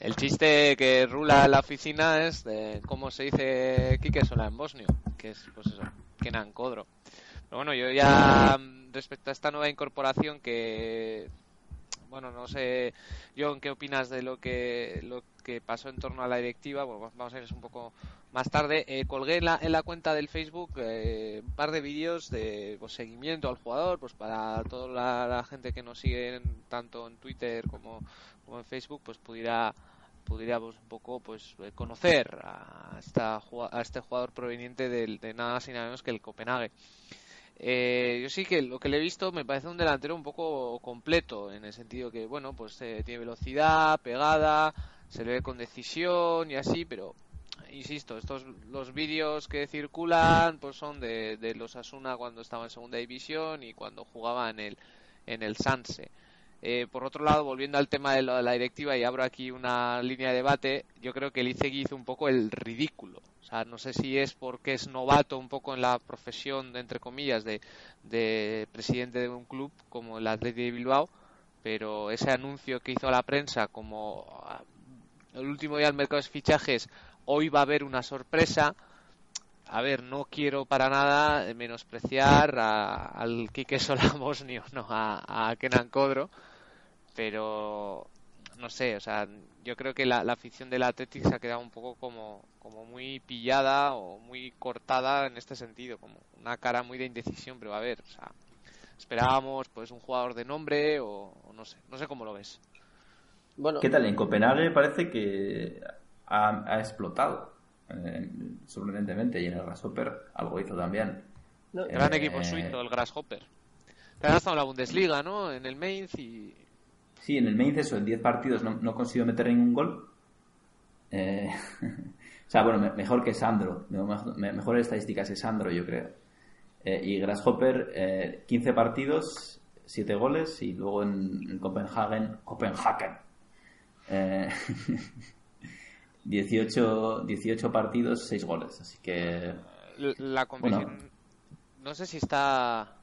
El chiste que rula la oficina es de cómo se dice Quique Sola en bosnio, que es, pues eso, Kenan Codro. Pero bueno, yo ya mm, respecto a esta nueva incorporación que, bueno, no sé, John, ¿qué opinas de lo que lo que pasó en torno a la directiva? Bueno, vamos a ir un poco más tarde. Eh, colgué en la, en la cuenta del Facebook eh, un par de vídeos de pues, seguimiento al jugador, pues para toda la, gente que nos sigue en- tanto en Twitter como, en Facebook, pues pudiera pudiéramos un poco pues eh, conocer a, esta, a este jugador proveniente del, de nada más y nada menos que el Copenhague. Eh, yo sí que lo que le he visto me parece un delantero un poco completo, en el sentido que, bueno, pues eh, tiene velocidad, pegada, se le ve con decisión y así, pero insisto, estos los vídeos que circulan pues son de, de los Asuna cuando estaba en segunda división y cuando jugaba en el en el Sanse. Eh, por otro lado, volviendo al tema de la directiva y abro aquí una línea de debate, yo creo que Licegui hizo un poco el ridículo. O sea, no sé si es porque es novato un poco en la profesión, entre comillas, de, de presidente de un club como el Athletic de Bilbao, pero ese anuncio que hizo a la prensa como ah, el último día del mercado de fichajes, hoy va a haber una sorpresa. A ver, no quiero para nada menospreciar a- al Quique Sola Bosnio, no, a, a Kenan Codro, pero no sé, o sea, yo creo que la, la afición del Athletic se ha quedado un poco como, como muy pillada o muy cortada en este sentido, como una cara muy de indecisión, pero a ver, o sea, esperábamos pues un jugador de nombre o, o no sé, no sé cómo lo ves. Bueno, ¿Qué tal? En Copenhague parece que ha, ha explotado eh, sorprendentemente y en el Grasshopper algo hizo también. no, Eh, Gran equipo suizo, el Grasshopper. Pero ha estado en la Bundesliga, ¿no? En el Mainz y... Sí, en el Mainz eso, en 10 partidos no, no consiguió meter ningún gol. Eh, o sea, bueno, me- mejor que Sandro. me- me- Mejores estadísticas que Sandro, yo creo. Eh, y Grasshopper, eh, 15 partidos, 7 goles. Y luego en, en Copenhagen, Copenhagen, eh, 18, 18 partidos, 6 goles. Así que La competición... Bueno. No sé si está...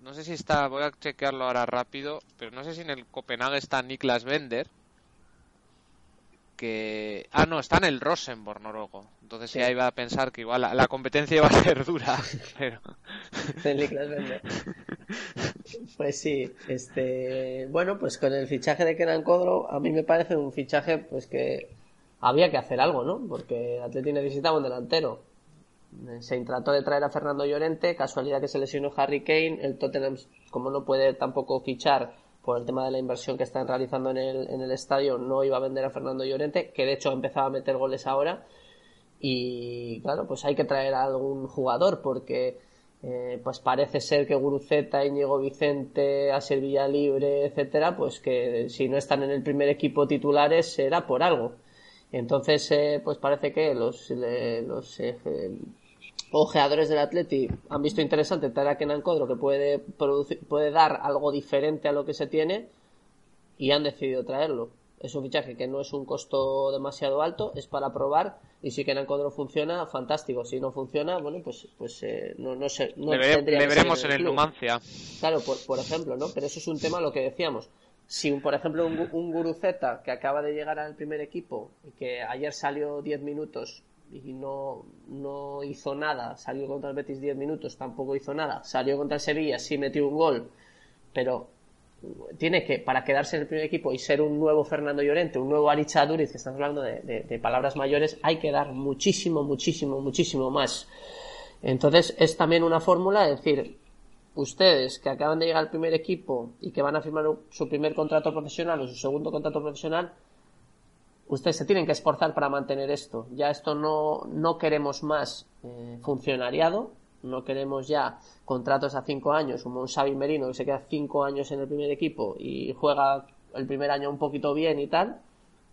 No sé si está... Voy a chequearlo ahora rápido, pero no sé si en el Copenhague está Niklas Bender. Que... Ah, no, está en el Rosenborg noruego. Entonces Sí. ya iba a pensar que igual la, la competencia iba a ser dura. Pero... Pues sí, este, bueno, pues con el fichaje de Kenan Codro, a mí me parece un fichaje pues que había que hacer algo, ¿no? Porque Atleti necesitaba un delantero. Se trató de traer a Fernando Llorente, casualidad que se lesionó Harry Kane, el Tottenham, como no puede tampoco fichar por el tema de la inversión que están realizando en el, en el estadio, no iba a vender a Fernando Llorente, que de hecho ha empezado a meter goles ahora. Y claro, pues hay que traer a algún jugador porque eh, pues parece ser que Guruceta, Íñigo Vicente, Aser Villalibre, etcétera, pues que si no están en el primer equipo titulares será por algo. Entonces, eh, pues parece que los, le- los, eh, ojeadores del Atleti han visto interesante traer a Kenan Codro que puede, producir, puede dar algo diferente a lo que se tiene y han decidido traerlo. Es un fichaje que no es un costo demasiado alto, es para probar y si Kenan Codro funciona, fantástico. Si no funciona, bueno, pues, pues eh, no, no sé. No le, le veremos en el club. Numancia. Claro, por, por ejemplo, ¿no? Pero eso es un tema lo que decíamos. Si, un, por ejemplo, un, un Guruceta que acaba de llegar al primer equipo y que ayer salió 10 minutos y no, no hizo nada, salió contra el Betis 10 minutos, tampoco hizo nada, salió contra el Sevilla, sí metió un gol, pero tiene que, para quedarse en el primer equipo y ser un nuevo Fernando Llorente, un nuevo Aricha Duriz, que estamos hablando de, de- de palabras mayores, hay que dar muchísimo, muchísimo, muchísimo más. Entonces es también una fórmula, es decir, ustedes que acaban de llegar al primer equipo y que van a firmar su primer contrato profesional o su segundo contrato profesional, ustedes se tienen que esforzar para mantener esto. Ya esto no, no queremos más eh, funcionariado, no queremos ya contratos a cinco años, como un Xavi Merino que se queda cinco años en el primer equipo y juega el primer año un poquito bien y tal.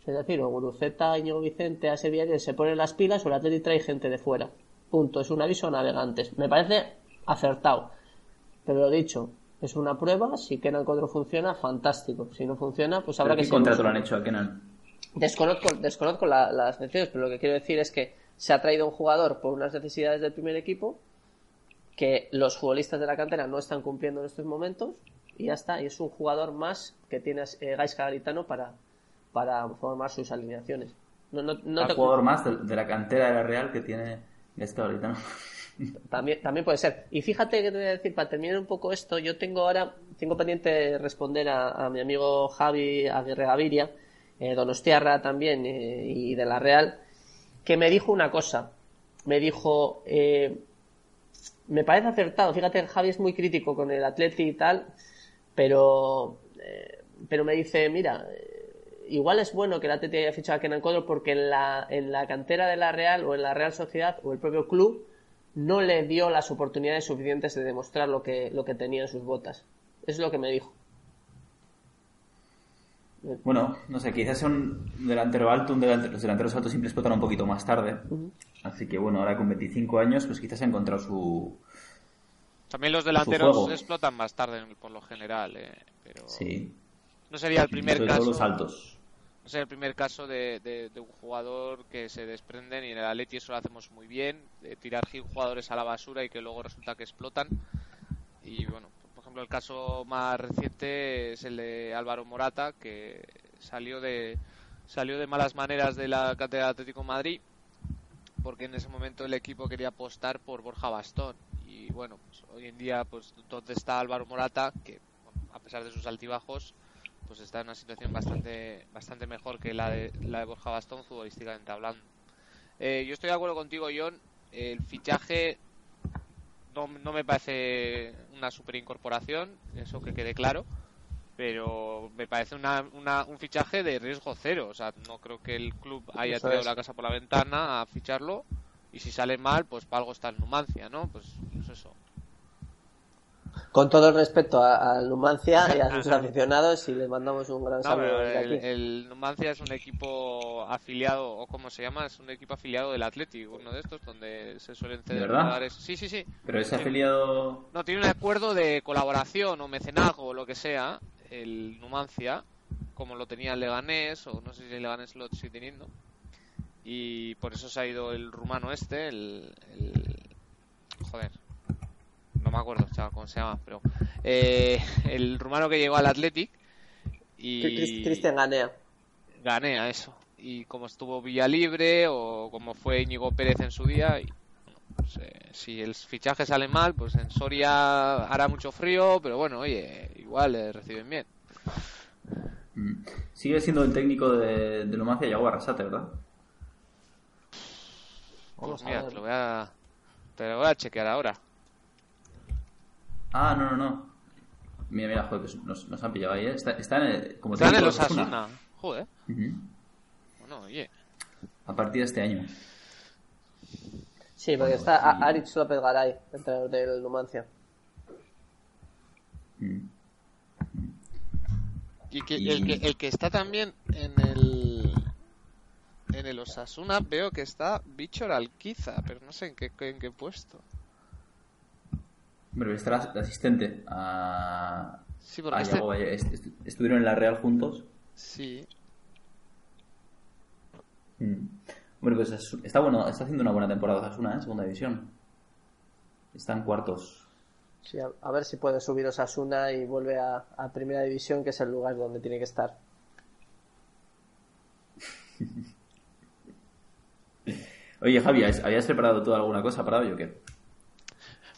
Es decir, o Guruceta, Íñigo Vicente, a Sevilla se ponen las pilas o el Atleti trae gente de fuera. Punto. Es un aviso a navegantes. Me parece acertado. Pero lo dicho, es una prueba. Si Kenan Codro funciona, fantástico. Si no funciona, pues habrá ¿Pero que ¿Qué contrato le han hecho a Kenan? Desconozco, desconozco la- las necesidades, pero lo que quiero decir es que se ha traído un jugador por unas necesidades del primer equipo que los futbolistas de la cantera no están cumpliendo en estos momentos y ya está. Y es un jugador más que tiene eh, Gaisca Garitano para, para formar sus alineaciones. No, no, no Un te- jugador más de, de la cantera de la Real que tiene esta ahorita, ¿no? También, también puede ser. Y fíjate que te voy a decir, para terminar un poco esto, yo tengo ahora, tengo pendiente responder a, a mi amigo Javi Aguirre Gaviria, eh, Donostiarra también, eh, y de la Real, que me dijo una cosa. Me dijo, eh, me parece acertado, fíjate, Javi es muy crítico con el Atleti y tal, pero, eh, pero me dice, mira, igual es bueno que el Atleti haya fichado a Kenan Codro porque en la, en la cantera de la Real o en la Real Sociedad o el propio club no le dio las oportunidades suficientes de demostrar lo que, lo que tenía en sus botas. Es lo que me dijo. Bueno, no sé, quizás un delantero alto, un delantero, los delanteros altos siempre explotan un poquito más tarde. Así que bueno, ahora con 25 años, pues quizás ha encontrado su... También los delanteros explotan más tarde por lo general, eh, pero Sí, no sería el primer sobre caso. los altos. No sería el primer caso de, de- de un jugador que se desprenden y en el Atleti eso lo hacemos muy bien, de tirar jugadores a la basura y que luego resulta que explotan. Y bueno, ejemplo, el caso más reciente es el de Álvaro Morata, que salió de salió de malas maneras de la cátedra Atlético de Madrid, porque en ese momento el equipo quería apostar por Borja Bastón. Y bueno, pues hoy en día, pues donde está Álvaro Morata, que a pesar de sus altibajos, pues está en una situación bastante bastante mejor que la de, la de Borja Bastón futbolísticamente hablando. Eh, yo estoy de acuerdo contigo, John. El fichaje no, no me parece una super incorporación, eso que quede claro, pero me parece una, una- un fichaje de riesgo cero. O sea, no creo que el club haya tirado la casa por la ventana a ficharlo y si sale mal, pues para algo está en Numancia, ¿no? Pues, pues eso. Con todo el respeto a- al Numancia y a sus aficionados, y les mandamos un gran No, saludo pero desde el, aquí. el Numancia es un equipo afiliado, o como se llama, es un equipo afiliado del Atlético, uno de estos, donde se suelen ceder verdad? jugadores. Sí, sí, sí. Pero es afiliado... No, tiene un acuerdo de colaboración o mecenazgo o lo que sea, el Numancia, como lo tenía el Leganés, o no sé si el Leganés lo sigue teniendo. Y por eso se ha ido el rumano este, el. el- joder, no me acuerdo, chaval, cómo se llama, pero. eh, el rumano que llegó al Athletic. Y. Cris- Cristian Ganea. gané a eso. Y como estuvo Villalibre o como fue Íñigo Pérez en su día, y, pues, eh, si el fichaje sale mal, pues en Soria hará mucho frío, pero bueno, oye, igual le reciben bien. Mm. Sigue siendo el técnico de, de Numancia, Yago Arrasate, ¿verdad? Pues a mira, te lo voy a, te lo voy a chequear ahora. Ah, no, no, no. Mira, mira, joder, que nos, nos han pillado ahí, ¿eh? Está, está en el, como Están en técnico los de Osasuna. Asuna. Joder, bueno, oye. A partir de este año. Sí, porque está a- Aritz López Garay, entrenador del Numancia. Mm. Y que, Y- El, que, el que está también en el en el Osasuna veo que está Bichor Alquiza, pero no sé en qué, en qué puesto. Hombre, estará de asistente a, Sí, porque a este- Valle- est- est- Estuvieron en la Real juntos. Sí, Mm. Hombre, pues es- está bueno, está haciendo una buena temporada Osasuna, ¿eh? Segunda división. Están cuartos. Sí, a, a ver si puede subir Osasuna y vuelve a, a Primera División, que es el lugar donde tiene que estar. Oye, Javi, ¿habías habías preparado tú alguna cosa para hoy o qué?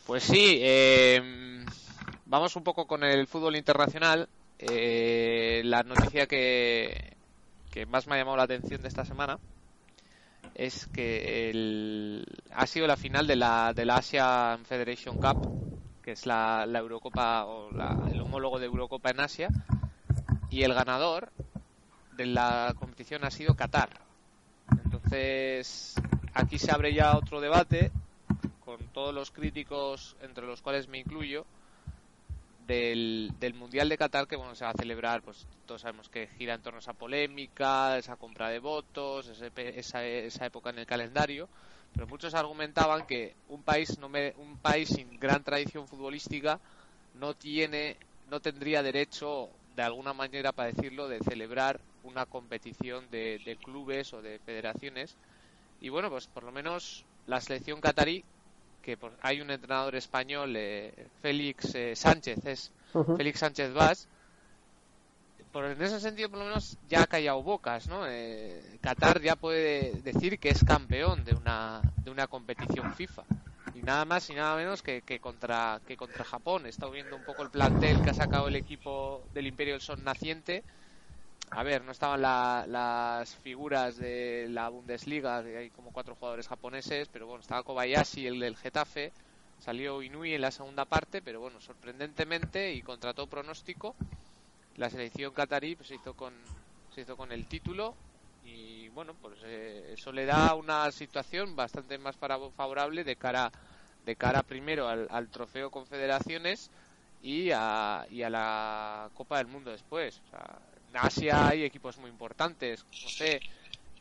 Pues sí, eh, vamos un poco con el fútbol internacional. Eh, la noticia que, que más me ha llamado la atención de esta semana es que el- ha sido la final de la, de Asian Federation Cup, que es la, la Eurocopa o la- el homólogo de Eurocopa en Asia, y el ganador de la competición ha sido Qatar. Entonces, aquí se abre ya otro debate con todos los críticos, entre los cuales me incluyo, del, del Mundial de Qatar que bueno se va a celebrar, pues todos sabemos que gira en torno a esa polémica, esa compra de votos, ese esa, esa época en el calendario, pero muchos argumentaban que un país no me- un país sin gran tradición futbolística no tiene, no tendría derecho de alguna manera para decirlo de celebrar una competición de, de clubes o de federaciones. Y bueno pues por lo menos la selección catarí que por- hay un entrenador español, eh, Félix eh, Sánchez, es. Félix Sánchez Vaz, por, en ese sentido por lo menos ya ha callado bocas, ¿no? Eh, Qatar ya puede decir que es campeón de una, de una competición FIFA. Y nada más y nada menos que, que contra, que contra Japón. He estado viendo un poco el plantel que ha sacado el equipo del Imperio del Sol naciente. A ver, no estaban la- las figuras de la Bundesliga, hay como cuatro jugadores japoneses, pero bueno, estaba Kobayashi, el del Getafe, salió Inui en la segunda parte, pero bueno, sorprendentemente y contra todo pronóstico, la selección catarí pues, se hizo con se hizo con el título y bueno, pues eh, eso le da una situación bastante más favorable de cara de cara primero al, al trofeo Confederaciones y a, y a la Copa del Mundo después. O sea, en Asia hay equipos muy importantes, no sé,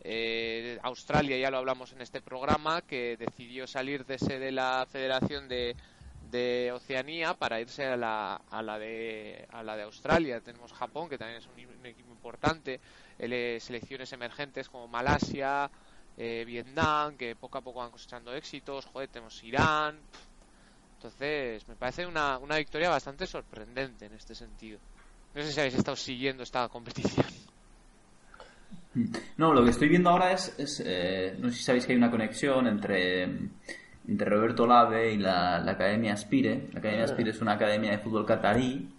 eh, Australia ya lo hablamos en este programa que decidió salir de ese de la Federación de, de Oceanía para irse a la, a la de a la de Australia. Tenemos Japón que también es un, equipo importante, selecciones emergentes como Malasia, eh, Vietnam que poco a poco van cosechando éxitos. Joder, tenemos Irán. Entonces, me parece una, una victoria bastante sorprendente en este sentido. No sé si habéis estado siguiendo esta competición. No, lo que estoy viendo ahora es, eh, no sé si sabéis que hay una conexión entre, entre Roberto Lave y la, la Academia Aspire. La Academia Aspire es una academia de fútbol catarí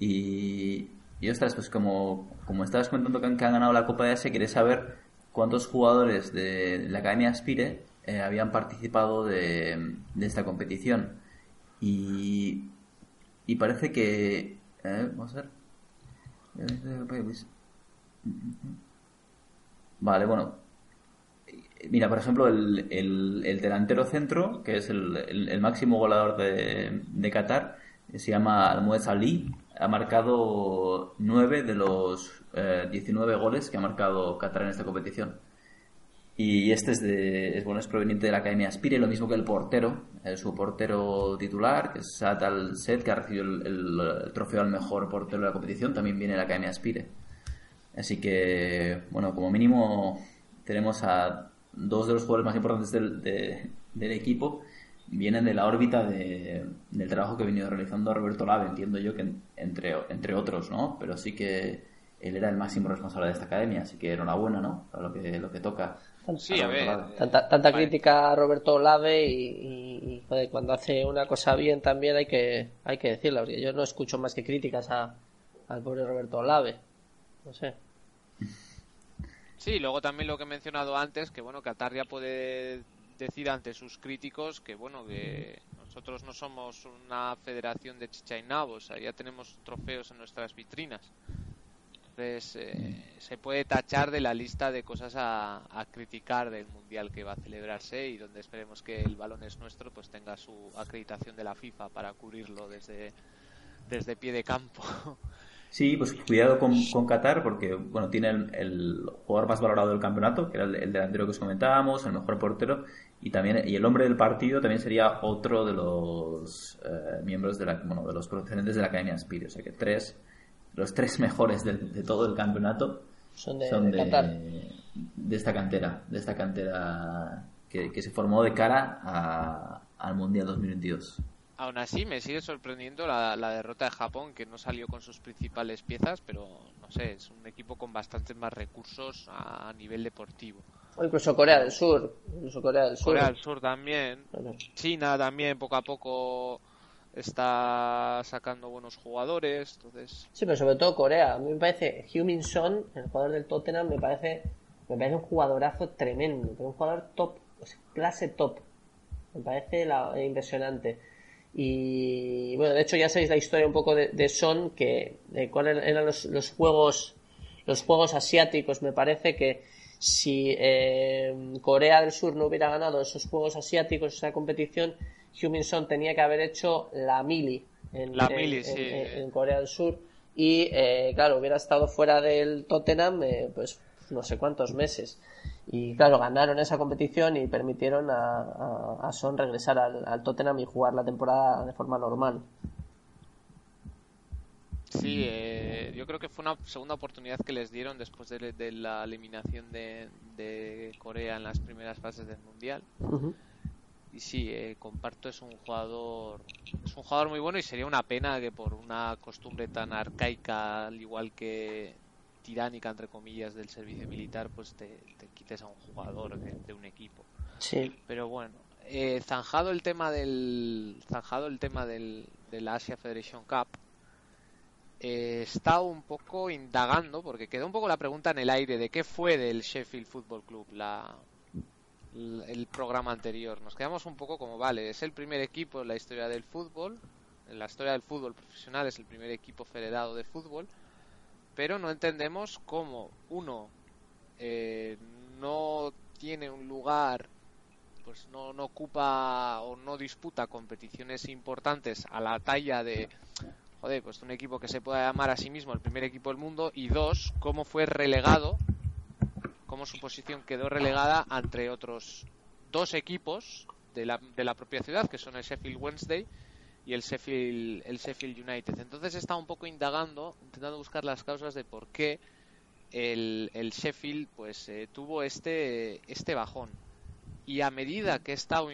y, y ostras, pues como, como estabas comentando que han, que han ganado la Copa de Asia, quería saber cuántos jugadores de la Academia Aspire eh, habían participado de, de esta competición. Y, y parece que... eh, vamos a ver. Vale, bueno. Mira, por ejemplo, el, el- el delantero centro, que es el, el- el máximo goleador de, de Qatar, se llama Almuez Ali. Ha marcado 9 de los eh, 19 goles que ha marcado Qatar en esta competición. Y este es, de, es, bueno, es proveniente de la Academia Aspire, lo mismo que el portero, eh, su portero titular, que es Saad Al-Set, que ha recibido el, trofeo al mejor portero de la competición, también viene de la Academia Aspire. Así que, bueno, como mínimo tenemos a dos de los jugadores más importantes del, de- del equipo, vienen de la órbita de- del trabajo que ha venido realizando Roberto Lave, entiendo yo que en- entre, entre otros, ¿no? Pero sí que él era el máximo responsable de esta academia, así que enhorabuena, ¿no? Para lo que, lo que toca. Sí, a ver. Tanta, tanta Vale. crítica a Roberto Lave y, y- y, joder, cuando hace una cosa bien también hay que, hay que decirla, porque yo no escucho más que críticas a, al pobre Roberto Lave. No sé. Sí, luego también lo que he mencionado antes, que bueno, Qatar ya puede decir ante sus críticos que bueno, que nosotros no somos una federación de chicha y nabos, o sea, ya tenemos trofeos en nuestras vitrinas. Entonces, eh, se puede tachar de la lista de cosas a, criticar del mundial que va a celebrarse y donde esperemos que el balón es nuestro, pues tenga su acreditación de la FIFA para cubrirlo desde, desde pie de campo. Sí, pues cuidado con, Qatar porque, bueno, tiene el, jugador más valorado del campeonato, que era el, el delantero que os comentábamos, el mejor portero, y también y el hombre del partido también sería otro de los eh, miembros de la, bueno, de los procedentes de la Academia Aspire, o sea que tres, los tres mejores de, de todo el campeonato Son de, son de de, Qatar. de esta cantera, de esta cantera que, que se formó de cara a- al Mundial 2022. Aún así, me sigue sorprendiendo la, la derrota de Japón, que no salió con sus principales piezas, pero no sé, es un equipo con bastantes más recursos a, a nivel deportivo. O incluso Corea del Sur. Incluso Corea del Sur. Corea del Sur también. China también poco a poco está sacando buenos jugadores, entonces Sí, pero sobre todo Corea. A mí me parece Heung-min Son, el jugador del Tottenham, me parece, me parece un jugadorazo tremendo, pero un jugador top, clase top. Me parece la- impresionante. Y bueno, de hecho ya sabéis la historia un poco de, de Son, que de cuáles eran los, los juegos, los juegos asiáticos. Me parece que si eh, Corea del Sur no hubiera ganado esos juegos asiáticos, esa competición, Heung-min Son tenía que haber hecho la mili en, La en- mili, en- sí. en- en Corea del Sur y eh, claro hubiera estado fuera del Tottenham eh, pues no sé cuántos meses y claro ganaron esa competición y permitieron a, a- a Son regresar al, al Tottenham y jugar la temporada de forma normal sí, eh, yo creo que fue una segunda oportunidad que les dieron después de, de la eliminación de, de Corea en las primeras fases del Mundial. Y sí, eh, comparto, es un jugador es un jugador muy bueno y sería una pena que por una costumbre tan arcaica, al igual que tiránica, entre comillas, del servicio militar, pues te, te quites a un jugador de, de un equipo. sí Pero bueno, eh, zanjado el tema del zanjado el tema del, de la Asia Federation Cup, eh, he estado un poco indagando porque quedó un poco la pregunta en el aire de qué fue del Sheffield Football Club la el programa anterior. Nos quedamos un poco como, vale, es el primer equipo en la historia del fútbol, en la historia del fútbol profesional es el primer equipo federado de fútbol, pero no entendemos cómo uno eh, no tiene un lugar pues no, no ocupa o no disputa competiciones importantes a la talla de joder, pues un equipo que se pueda llamar a sí mismo el primer equipo del mundo y dos, cómo fue relegado, cómo su posición quedó relegada entre otros dos equipos de la, de la propia ciudad, que son el Sheffield Wednesday y el Sheffield, el Sheffield United. Entonces he estado un poco indagando, intentando buscar las causas de por qué el, el Sheffield pues eh, tuvo este, este bajón. Y a medida que he estado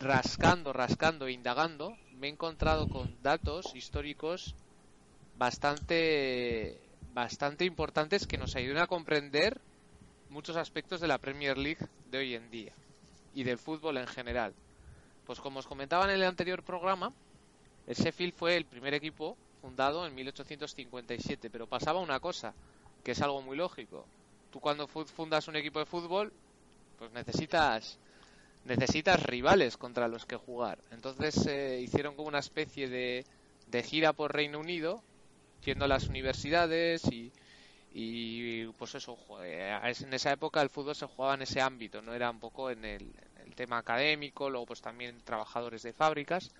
rascando, rascando, indagando, me he encontrado con datos históricos bastante, bastante importantes que nos ayudan a comprender muchos aspectos de la Premier League de hoy en día y del fútbol en general. Pues como os comentaba en el anterior programa, el Sheffield fue el primer equipo fundado en 1857, pero pasaba una cosa, que es algo muy lógico. Tú cuando fu- fundas un equipo de fútbol, pues necesitas necesitas rivales contra los que jugar. Entonces eh, hicieron como una especie de, de gira por Reino Unido, yendo a las universidades y, y pues eso, en esa época el fútbol se jugaba en ese ámbito, no era un poco en el, en el tema académico, luego pues también trabajadores de fábricas.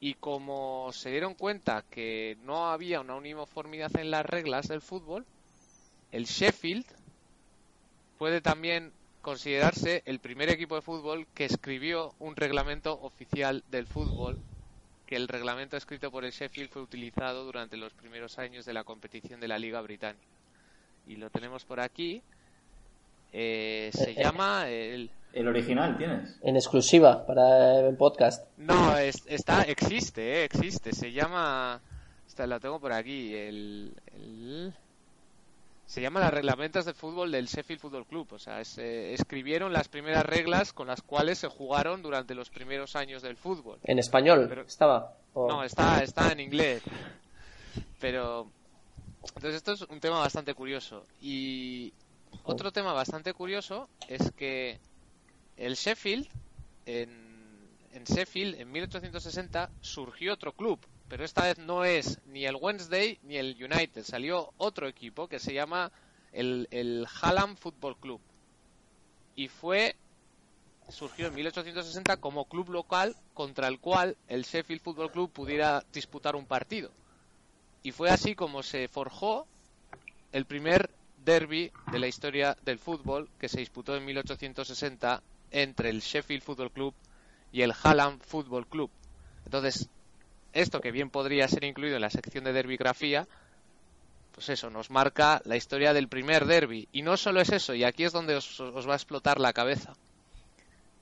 Y como se dieron cuenta que no había una uniformidad en las reglas del fútbol, el Sheffield puede también considerarse el primer equipo de fútbol que escribió un reglamento oficial del fútbol, que el reglamento escrito por el Sheffield fue utilizado durante los primeros años de la competición de la Liga Británica. Y lo tenemos por aquí. Eh, se llama el... ¿El original tienes? en exclusiva para el podcast No, es- está, existe, eh, existe. Se llama... Esta la tengo por aquí. El, el- Se llama las reglamentos de fútbol del Sheffield Football Club. O sea, es, eh, escribieron las primeras reglas con las cuales se jugaron durante los primeros años del fútbol. en español Pero- estaba O- No, está, está en inglés. Pero. Entonces, esto es un tema bastante curioso. Y otro tema bastante curioso es que el Sheffield, en, en Sheffield, en 1860, surgió otro club. Pero esta vez no es ni el Wednesday ni el United. Salió otro equipo que se llama el, el Hallam Football Club. Y fue surgió en 1860 como club local contra el cual el Sheffield Football Club pudiera disputar un partido. Y fue así como se forjó el primer derby de la historia del fútbol que se disputó en 1860 entre el Sheffield Football Club y el Hallam Football Club. Entonces, esto que bien podría ser incluido en la sección de derbigrafía, pues eso, nos marca la historia del primer derby. Y no solo es eso, y aquí es donde os, os va a explotar la cabeza.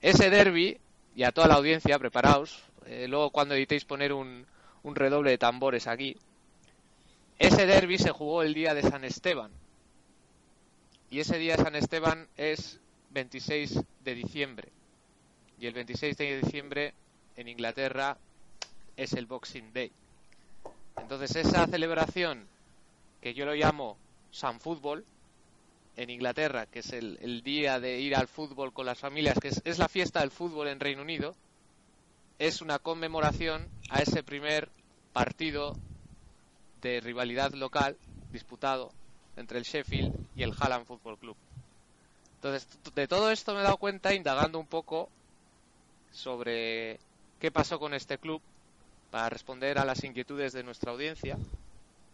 Ese derby, y a toda la audiencia, preparaos, eh, luego cuando editéis poner un, un redoble de tambores aquí, ese derby se jugó el día de San Esteban. Y ese día de San Esteban es 26 de diciembre. Y el 26 de diciembre en Inglaterra es el Boxing Day. Entonces esa celebración que yo lo llamo San Fútbol en Inglaterra, que es el, día de ir al fútbol con las familias, que es, es la fiesta del fútbol en Reino Unido, es una conmemoración a ese primer partido de rivalidad local disputado entre el Sheffield y el Hallam Football Club. Entonces, de todo esto me he dado cuenta indagando un poco sobre qué pasó con este club para responder a las inquietudes de nuestra audiencia.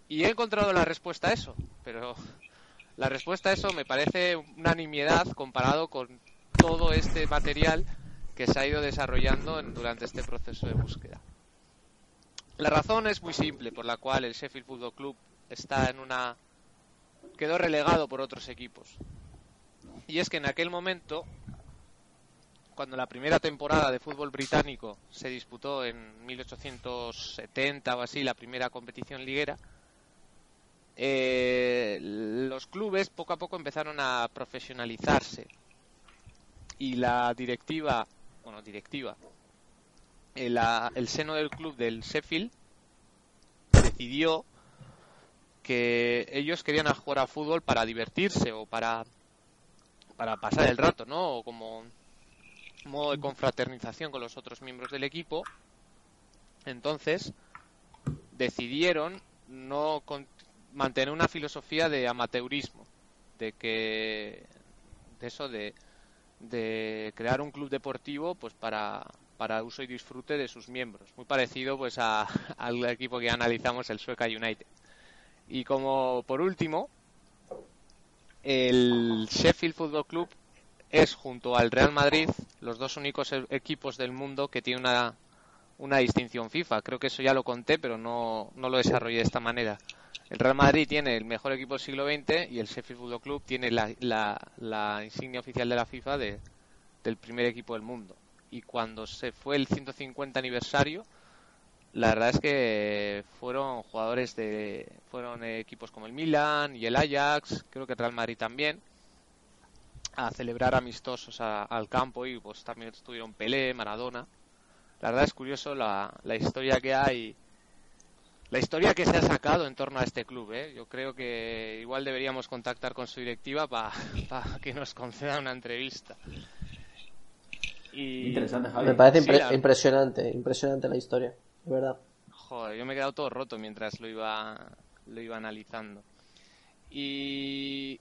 Y he encontrado la respuesta a eso, pero la respuesta a eso me parece una nimiedad comparado con todo este material que se ha ido desarrollando durante este proceso de búsqueda. La razón es muy simple por la cual el Sheffield Football Club está en una quedó relegado por otros equipos. Y es que en aquel momento cuando la primera temporada de fútbol británico se disputó en 1870 o así, la primera competición liguera, eh, los clubes poco a poco empezaron a profesionalizarse y la directiva, bueno, directiva, eh, la- el seno del club del Sheffield decidió que ellos querían jugar a fútbol para divertirse o para para pasar el rato, ¿no? O como modo de confraternización con los otros miembros del equipo. Entonces decidieron no con- mantener una filosofía de amateurismo, de que de eso de, de crear un club deportivo pues para para uso y disfrute de sus miembros, muy parecido pues al equipo que analizamos el Sueca United. Y como por último, el Sheffield Football Club es junto al Real Madrid los dos únicos e- equipos del mundo que tienen una, una distinción FIFA. Creo que eso ya lo conté, pero no, no lo desarrollé de esta manera. El Real Madrid tiene el mejor equipo del siglo XX y el Sheffield Football Club tiene la, la, la insignia oficial de la FIFA de, del primer equipo del mundo. Y cuando se fue el 150 aniversario, la verdad es que fueron jugadores de fueron equipos como el Milan y el Ajax, creo que Real Madrid también a celebrar amistosos a- al campo y pues también estuvieron Pelé, Maradona. La verdad es curioso la, la historia que hay, la historia que se ha sacado en torno a este club. ¿eh? Yo creo que igual deberíamos contactar con su directiva para que nos conceda una entrevista. Y... Interesante, Javi. Me parece Sí, la- impresionante, impresionante la historia, de verdad. Joder, yo me he quedado todo roto mientras lo iba, lo iba analizando. Y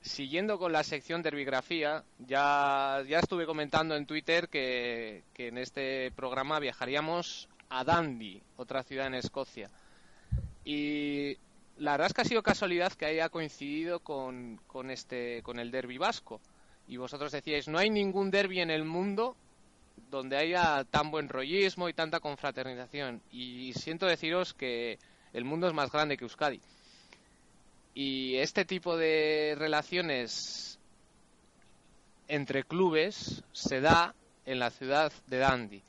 siguiendo con la sección de herbigrafía, ya, ya estuve comentando en Twitter que, que en este programa viajaríamos a Dundee, otra ciudad en Escocia. Y la verdad es que ha sido casualidad que haya coincidido con, con, este, con el derby vasco. Y vosotros decíais, no hay ningún derby en el mundo donde haya tan buen rollismo y tanta confraternización. Y siento deciros que el mundo es más grande que Euskadi. Y este tipo de relaciones entre clubes se da en la ciudad de Dundee.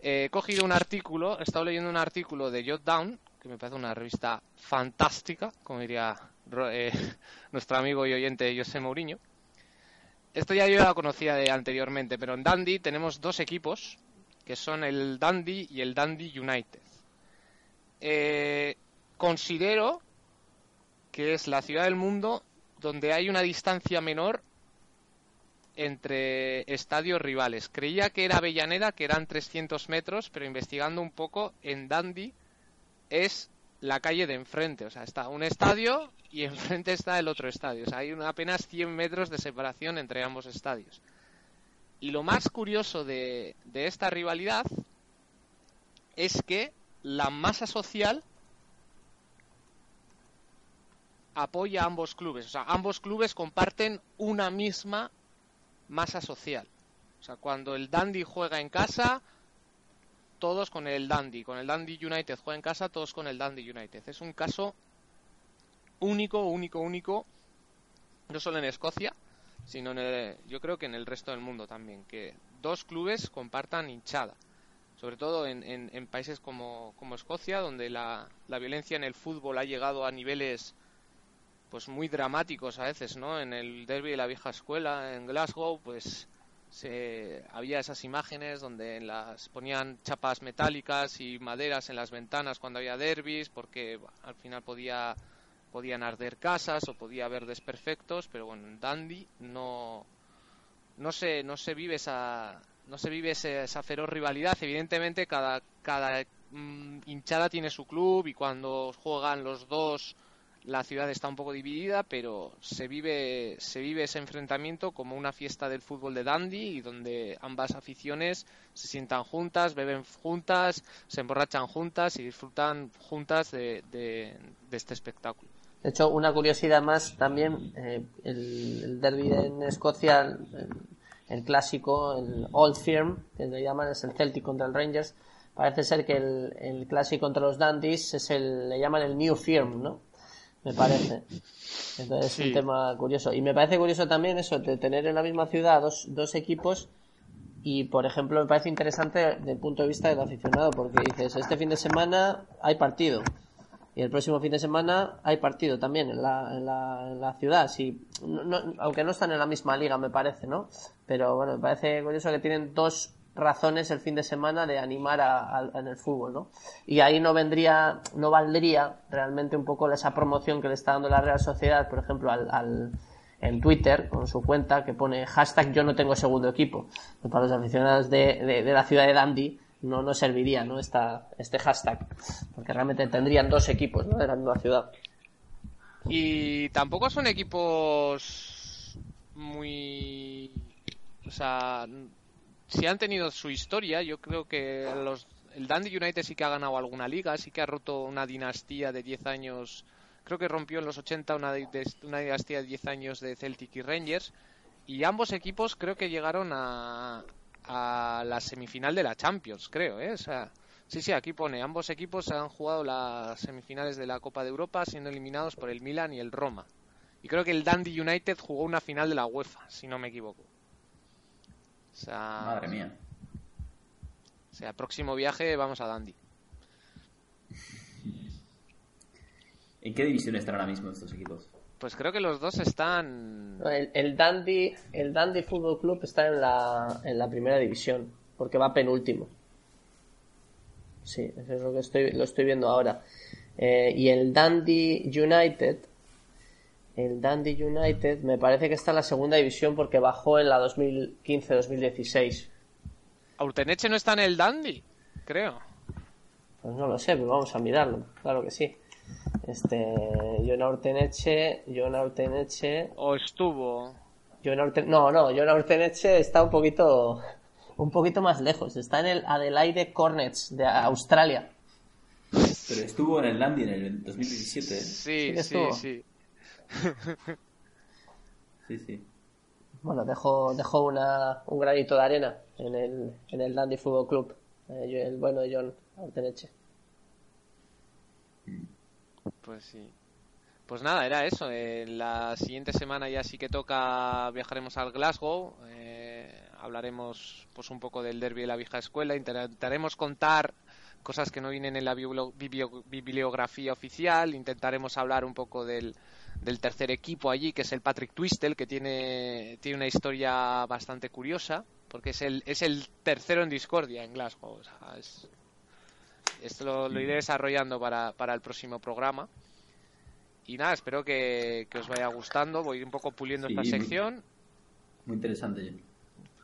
Eh, he cogido un artículo, he estado leyendo un artículo de Jot Down, que me parece una revista fantástica, como diría eh, nuestro amigo y oyente José Mourinho. Esto ya yo lo conocía de anteriormente, pero en Dundee tenemos dos equipos, que son el Dundee y el Dundee United. Eh, considero que es la ciudad del mundo donde hay una distancia menor entre estadios rivales. Creía que era Avellaneda, que eran 300 metros, pero investigando un poco, en Dundee es la calle de enfrente. O sea, está un estadio y enfrente está el otro estadio. O sea, hay una- apenas 100 metros de separación entre ambos estadios. Y lo más curioso de, de esta rivalidad es que la masa social apoya a ambos clubes. O sea, ambos clubes comparten una misma masa social. O sea, cuando el Dandy juega en casa, todos con el Dandy. Con el Dandy United juega en casa, todos con el Dandy United. Es un caso único, único, único, no solo en Escocia, sino en yo creo que en el resto del mundo también, que dos clubes compartan hinchada. Sobre todo en- en países como, como Escocia, donde la, la violencia en el fútbol ha llegado a niveles pues muy dramáticos a veces, ¿no? En el derby de la vieja escuela en Glasgow, pues se, había esas imágenes donde las ponían chapas metálicas y maderas en las ventanas cuando había derbis, porque al final podía podían arder casas o podía haber desperfectos, pero bueno, en Dundee no no se no se vive esa no se vive ese- esa feroz rivalidad. Evidentemente cada cada mm, hinchada tiene su club y cuando juegan los dos la ciudad está un poco dividida, pero se vive, se vive ese enfrentamiento como una fiesta del fútbol de Dundee y donde ambas aficiones se sientan juntas, beben juntas, se emborrachan juntas y disfrutan juntas de, de- este espectáculo. De hecho, una curiosidad más también, eh, el, el derby en Escocia, el, el clásico, el Old Firm, que le llaman, es el Celtic contra el Rangers. Parece ser que el, el clásico contra los Dandies es el, le llaman el New Firm, ¿no? Me parece. Entonces es un tema curioso. Y me parece curioso también eso, de tener en la misma ciudad dos, dos equipos y, por ejemplo, me parece interesante desde el punto de vista del aficionado, porque dices, este fin de semana hay partido. Y el próximo fin de semana hay partido también en la, en la, en la ciudad. Sí, no- no- aunque no están en la misma liga, me parece, ¿no? Pero bueno, me parece curioso que tienen dos razones el fin de semana de animar a, a- en el fútbol, ¿no? Y ahí no vendría, no valdría realmente un poco esa promoción que le está dando la Real Sociedad, por ejemplo, al, al- en Twitter, con su cuenta, que pone hashtag yo no tengo segundo equipo. Para los aficionados de, de- de la ciudad de Dundee no, no serviría, ¿no? Esta, este hashtag. Porque realmente tendrían dos equipos, ¿no? De la misma ciudad. Y tampoco son equipos muy... O sea, si han tenido su historia, yo creo que los, el Dundee United sí que ha ganado alguna liga, sí que ha roto una dinastía de 10 años, creo que rompió en los 80 una, una dinastía de 10 años de Celtic y Rangers, y ambos equipos creo que llegaron a, a la semifinal de la Champions, creo, ¿eh? O sea, sí, sí, aquí pone, ambos equipos han jugado las semifinales de la Copa de Europa siendo eliminados por el Milan y el Roma. Y creo que el Dundee United jugó una final de la UEFA, si no me equivoco. O sea, Madre mía. o sea, próximo viaje vamos a Dundee. ¿En qué división están ahora mismo estos equipos? Pues creo que los dos están... El, el Dundee, el Dundee Football Club está en la, en la primera división, porque va penúltimo. Sí, eso es lo que estoy, lo estoy viendo ahora. Eh, y el Dundee United, el Dundee United me parece que está en la segunda división porque bajó en la 2015-2016. Aurteneche no está en el Dundee, creo. Pues no lo sé, pero vamos a mirarlo, claro que sí. Este, John Orteneche, John Orteneche, O estuvo... John Orten- no, no, John Orteneche está un poquito, un poquito más lejos. Está en el Adelaide Cornets de Australia. Pero estuvo en el Landy en el 2017, ¿eh? Sí, sí, estuvo. sí. Sí, sí. Bueno, dejó, dejó una, un granito de arena en el, en el Dundee Football Club. eh, el bueno de John Orteneche. Pues sí. Pues nada, era eso. eh, la siguiente semana ya sí que toca viajaremos al Glasgow. eh, hablaremos pues un poco del derby de la vieja escuela. Intentaremos contar cosas que no vienen en la bibliografía oficial. Intentaremos hablar un poco del, del tercer equipo allí, que es el Patrick Twistel, que tiene, tiene una historia bastante curiosa, porque es el, es el tercero en discordia en Glasgow. O sea, es- esto lo, lo iré desarrollando para, para el próximo programa. Y nada, espero que, que os vaya gustando. Voy un poco puliendo Sí, esta muy- sección. Muy interesante,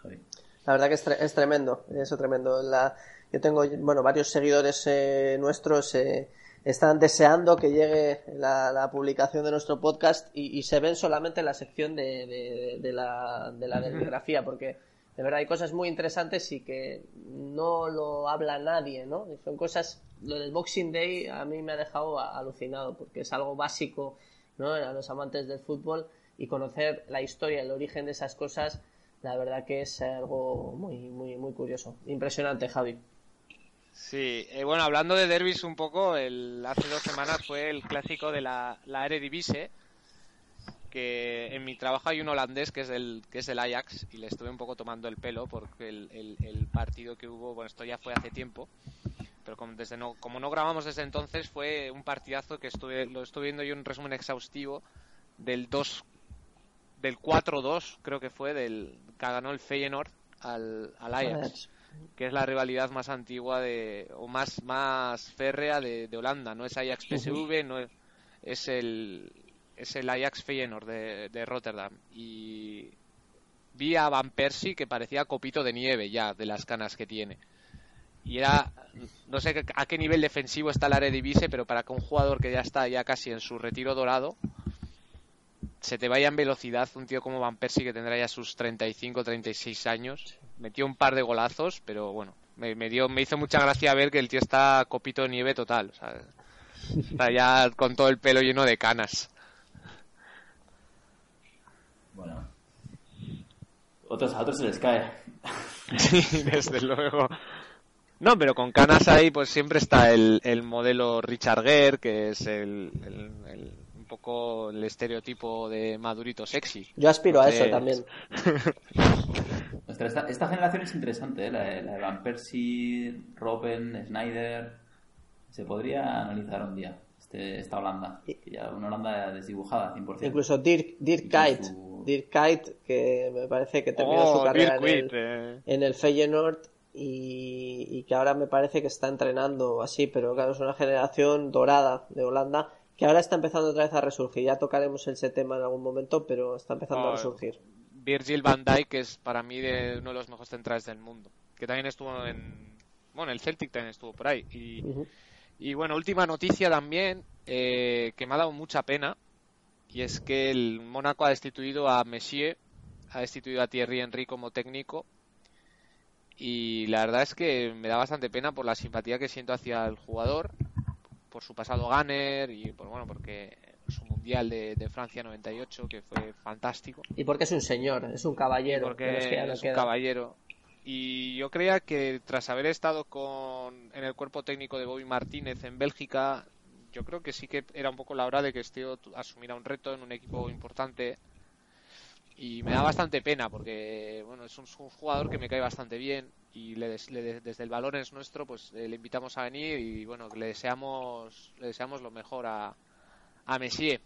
Javi. La verdad que es, tre- es tremendo, es tremendo. La, yo tengo, bueno, varios seguidores eh, nuestros eh, están deseando que llegue la, la publicación de nuestro podcast y, y se ven solamente en la sección de, de- de la, de la bibliografía, porque de verdad hay cosas muy interesantes y que no lo habla nadie, ¿no? Y son cosas, lo del Boxing Day a mí me ha dejado alucinado, porque es algo básico ¿no? A los amantes del fútbol y conocer la historia, el origen de esas cosas, la verdad que es algo muy, muy, muy curioso. Impresionante, Javi. Sí, eh, bueno, hablando de derbis un poco, el, hace dos semanas fue el clásico de la, la Eredivisie, que en mi trabajo hay un holandés que es del que es del Ajax y le estuve un poco tomando el pelo porque el, el- partido que hubo, bueno, esto ya fue hace tiempo, pero como, desde no, como no grabamos desde entonces, fue un partidazo que estuve, lo estuve viendo yo un resumen exhaustivo del 2 del 4-2, creo que fue, del que ganó el Feyenoord al, al Ajax que es la rivalidad más antigua de o más más férrea de, de Holanda. No es Ajax PSV no es, es el es el Ajax Feyenoord de, de Rotterdam. Y vi a Van Persie que parecía copito de nieve ya de las canas que tiene. Y era no sé a qué nivel defensivo está la Eredivisie pero para que un jugador que ya está ya casi en su retiro dorado se te vaya en velocidad un tío como Van Persie que tendrá ya sus 35 36 años metió un par de golazos pero bueno me, me dio me hizo mucha gracia ver que el tío está copito de nieve total o sea, está ya con todo el pelo lleno de canas Bueno. Otros, a otros se les cae. Sí, desde luego. No, pero con canas ahí pues siempre está el, el modelo Richard Gere, que es el, el- el- un poco el estereotipo de madurito sexy. Yo aspiro a eso también. Ostras, esta, esta generación es interesante, ¿eh? la, de, la de Van Persie, Robben, Snyder. Se podría analizar un día este, esta Holanda. Que ya una Holanda desdibujada, 100%. Incluso Dirk, Dirk su- Dirk Kuyt, que me parece que terminó Oh, su carrera en el, eh. en el Feyenoord y, y que ahora me parece que está entrenando así, pero claro, es una generación dorada de Holanda que ahora está empezando otra vez a resurgir. Ya tocaremos ese tema en algún momento, pero está empezando a resurgir. Virgil van Dijk que es para mí de uno de los mejores centrales del mundo. Que también estuvo en. Bueno, el Celtic también estuvo por ahí. Y, y bueno, última noticia también eh, que me ha dado mucha pena. Y es que el Mónaco ha destituido a Messier, ha destituido a Thierry Henry como técnico. Y la verdad es que me da bastante pena por la simpatía que siento hacia el jugador, por su pasado Gunner y por bueno, porque su mundial de, de Francia 98 que fue fantástico. Y porque es un señor, es un caballero. que porque es un caballero. Y yo creía que tras haber estado con, en el cuerpo técnico de Bobby Martínez en Bélgica, yo creo que sí que era un poco la hora de que este tío tu- asumiera un reto en un equipo importante. Y me da bastante pena porque bueno es un, jugador que me cae bastante bien y le des- le de- desde el valor es nuestro pues eh, le invitamos a venir y bueno le deseamos le deseamos lo mejor a a Messier.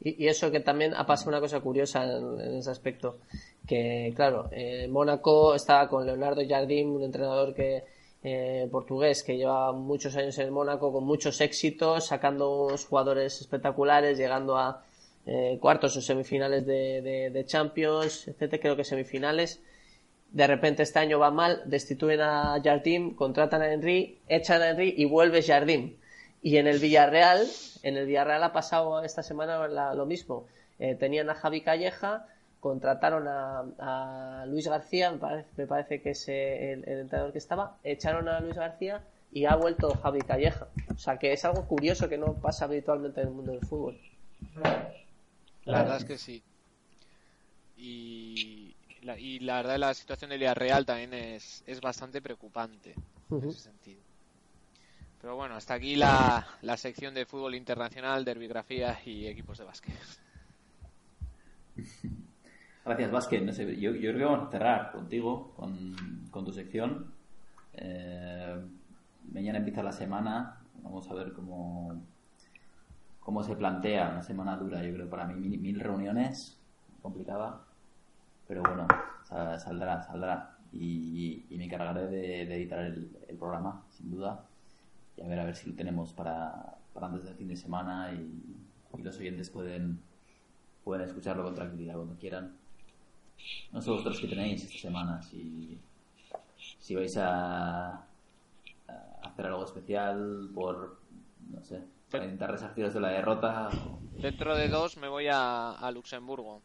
Y, eso que también ha pasado una cosa curiosa en, en ese aspecto, que claro, eh, Mónaco estaba con Leonardo Jardim, un entrenador que eh, portugués que lleva muchos años en el Mónaco con muchos éxitos, sacando unos jugadores espectaculares, llegando a eh, cuartos o semifinales de, de- Champions, etcétera, creo que semifinales. De repente este año va mal, destituyen a Jardim, contratan a Henry, echan a Henry y vuelve Jardim. Y en el Villarreal, en el Villarreal ha pasado esta semana la- lo mismo. Eh, tenían a Javi Calleja, contrataron a, a Luis García, me parece, me parece que es eh, el, el entrenador que estaba, echaron a Luis García y ha vuelto Javi Calleja. O sea que es algo curioso que no pasa habitualmente en el mundo del fútbol. La verdad es que sí. Y la, y la verdad la situación del Villarreal también es, es bastante preocupante en ese sentido. Pero bueno, hasta aquí la, la sección de fútbol internacional, derbigrafía y equipos de básquet. Gracias, Vázquez. No sé, yo, yo creo que vamos a cerrar contigo, con, con tu sección. Eh, mañana empieza la semana. Vamos a ver cómo, cómo se plantea una semana dura. Yo creo para mí mil, mil reuniones, complicada. Pero bueno, sa- saldrá, saldrá. Y, y me encargaré de, de editar el, el programa, sin duda. Y a ver, a ver si lo tenemos para, para antes del fin de semana y, y los oyentes pueden, pueden escucharlo con tranquilidad cuando quieran. No sé vosotros qué tenéis esta semana, si, si vais a, a hacer algo especial por, no sé, para intentar resarciros de la derrota. Dentro de dos me voy a, a Luxemburgo.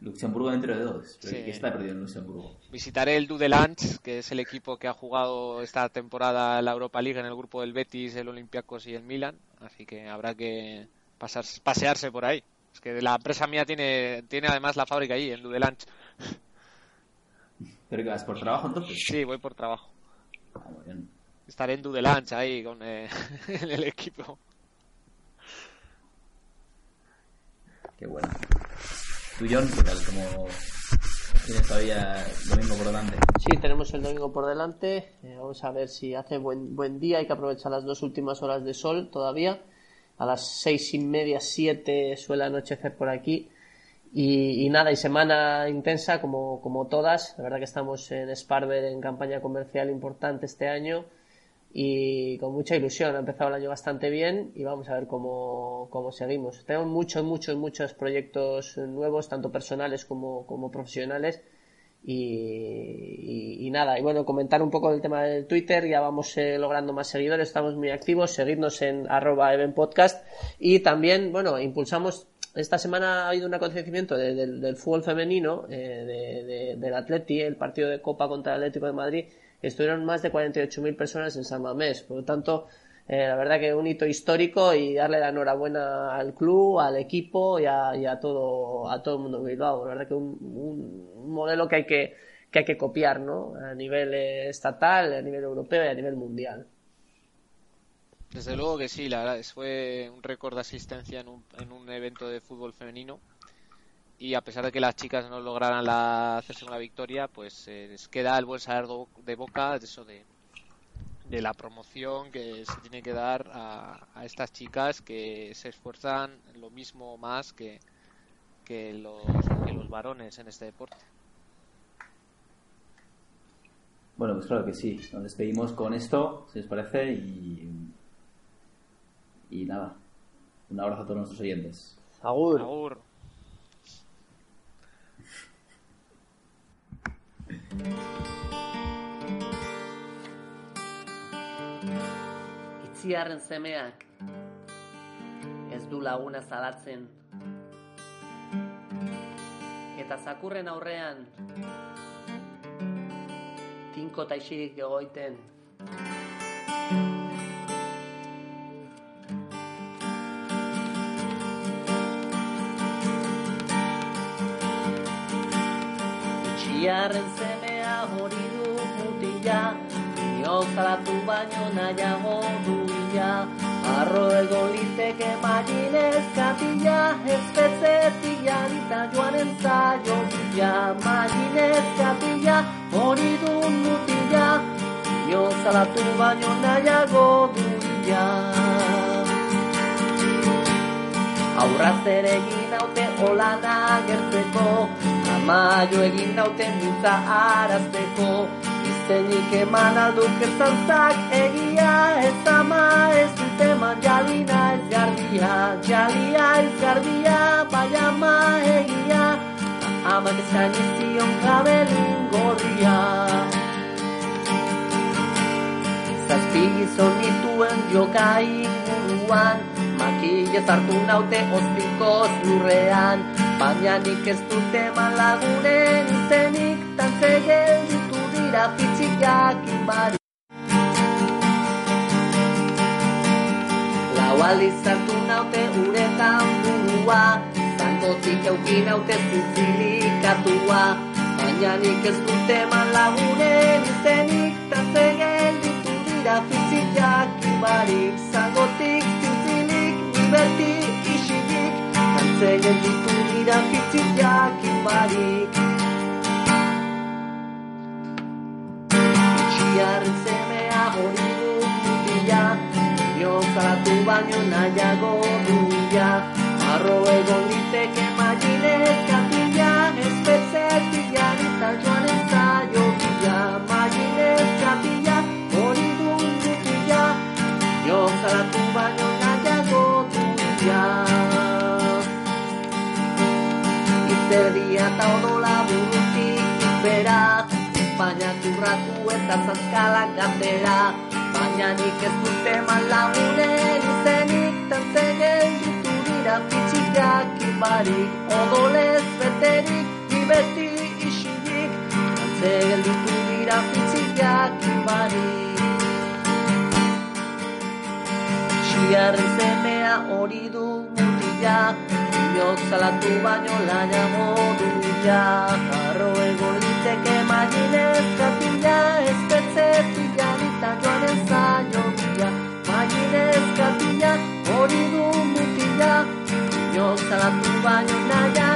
Luxemburgo dentro de dos. ¿Pero Sí. ¿Qué está perdido en Luxemburgo? Visitaré el Dudelange, que es el equipo que ha jugado esta temporada la Europa League en el grupo del Betis, el Olympiacos y el Milan. Así que habrá que pasar- pasearse por ahí. Es que la empresa mía tiene, tiene además la fábrica ahí, en Ludelanch. ¿Pero que vas por trabajo entonces? Sí, voy por trabajo. Ah, muy bien. Estaré en Dudelanch ahí con eh, en el equipo. Qué bueno. ¿Tú, John, qué tal? ¿Cómo tienes todavía domingo por delante? Sí, tenemos el domingo por delante. Eh, vamos a ver si hace buen, buen día. Hay que aprovechar las dos últimas horas de sol todavía. A las seis y media, siete suele anochecer por aquí. Y, y nada, y semana intensa como, como todas. La verdad que estamos en Sparber en campaña comercial importante este año y con mucha ilusión. Ha empezado el año bastante bien y vamos a ver cómo, cómo seguimos. Tenemos muchos, muchos, muchos proyectos nuevos, tanto personales como, como profesionales. Y, y- nada, y bueno, comentar un poco del tema del Twitter, ya vamos eh, logrando más seguidores, estamos muy activos, seguidnos en arroba evenpodcast y también, bueno, impulsamos, esta semana ha habido un acontecimiento de- del- del fútbol femenino, eh, de- de- del Atleti, el partido de Copa contra el Atlético de Madrid, estuvieron más de 48.000 personas en San Mamés, por lo tanto, eh, la verdad que un hito histórico y darle la enhorabuena al club, al equipo y a, y a todo a todo el mundo de Bilbao. La verdad que un, un- modelo que hay que, que hay que copiar, ¿no? A nivel estatal, a nivel europeo y a nivel mundial. Desde luego que sí, la verdad, fue un récord de asistencia en un, en un evento de fútbol femenino. Y a pesar de que las chicas no lograran la, hacerse una victoria, pues eh, les queda el buen saber do- de boca de eso de, de la promoción que se tiene que dar a, a estas chicas que se esfuerzan lo mismo o más que, que los, que los varones en este deporte. Bueno, pues claro que sí. Nos despedimos con esto, si os parece, y. Y nada. Un abrazo a todos nuestros oyentes. Agur. Agur. Itziarren semeak ez du laguna zalatzen eta zakurren aurrean tinko eta isirik egoiten Biarren zemea hori du mutila Niozalatu baino nahiago duila Arro ego liteke maginez katila Ez betzetia dita joan entzaio Ja maginez katila hori du mutila Niozalatu baino nahiago duila Aurraz ere egin haute gertzeko Amaio egin haute mintza arazteko. Izenik eman alduk ez zantzak egia Ez ama ez dute eman jalina ez garbia Jalia ez garbia, bai ama egia. Amak eskaini zion gabelin gorria Zazpi gizon nituen joka inguruan Makilez hartu naute ozpikoz lurrean Bainanik ez dute malagunen izenik Tantze gelditu dira fitxik jakin bari Lauali zartu naute uretan burua Zangotik eukin naute zizilikatua Bainanik ez dute malagunen izenik Tantze gelditu dira fitxik jakin barik Zangotik zintzilik liberti Dira fitxiak inbarik Itxiarren semea hori du mutila Ino zalatu baino nahiago duia Arro egon liteke maginez kapila Ez betzetik jarita joan entzaio bila Maginez kapila hori du mutila Ino zalatu baino Izerdia eta odola burutik izbera Espainiak urratu eta zazkalak gazera Baina nik ez dute eman lagunen izenik Tantze gelditu dira fitxiak inbarik Odolez beterik, ni beti isilik. Tantze gelditu dira fitxiak inbarik Txiarren semea hori du mutila Inok salatu baino laina modu bila Arro ego liteke maginez katila Ez betzetila eta joan ez zaino bila Maginez katila hori du mutila. Inok salatu baino naia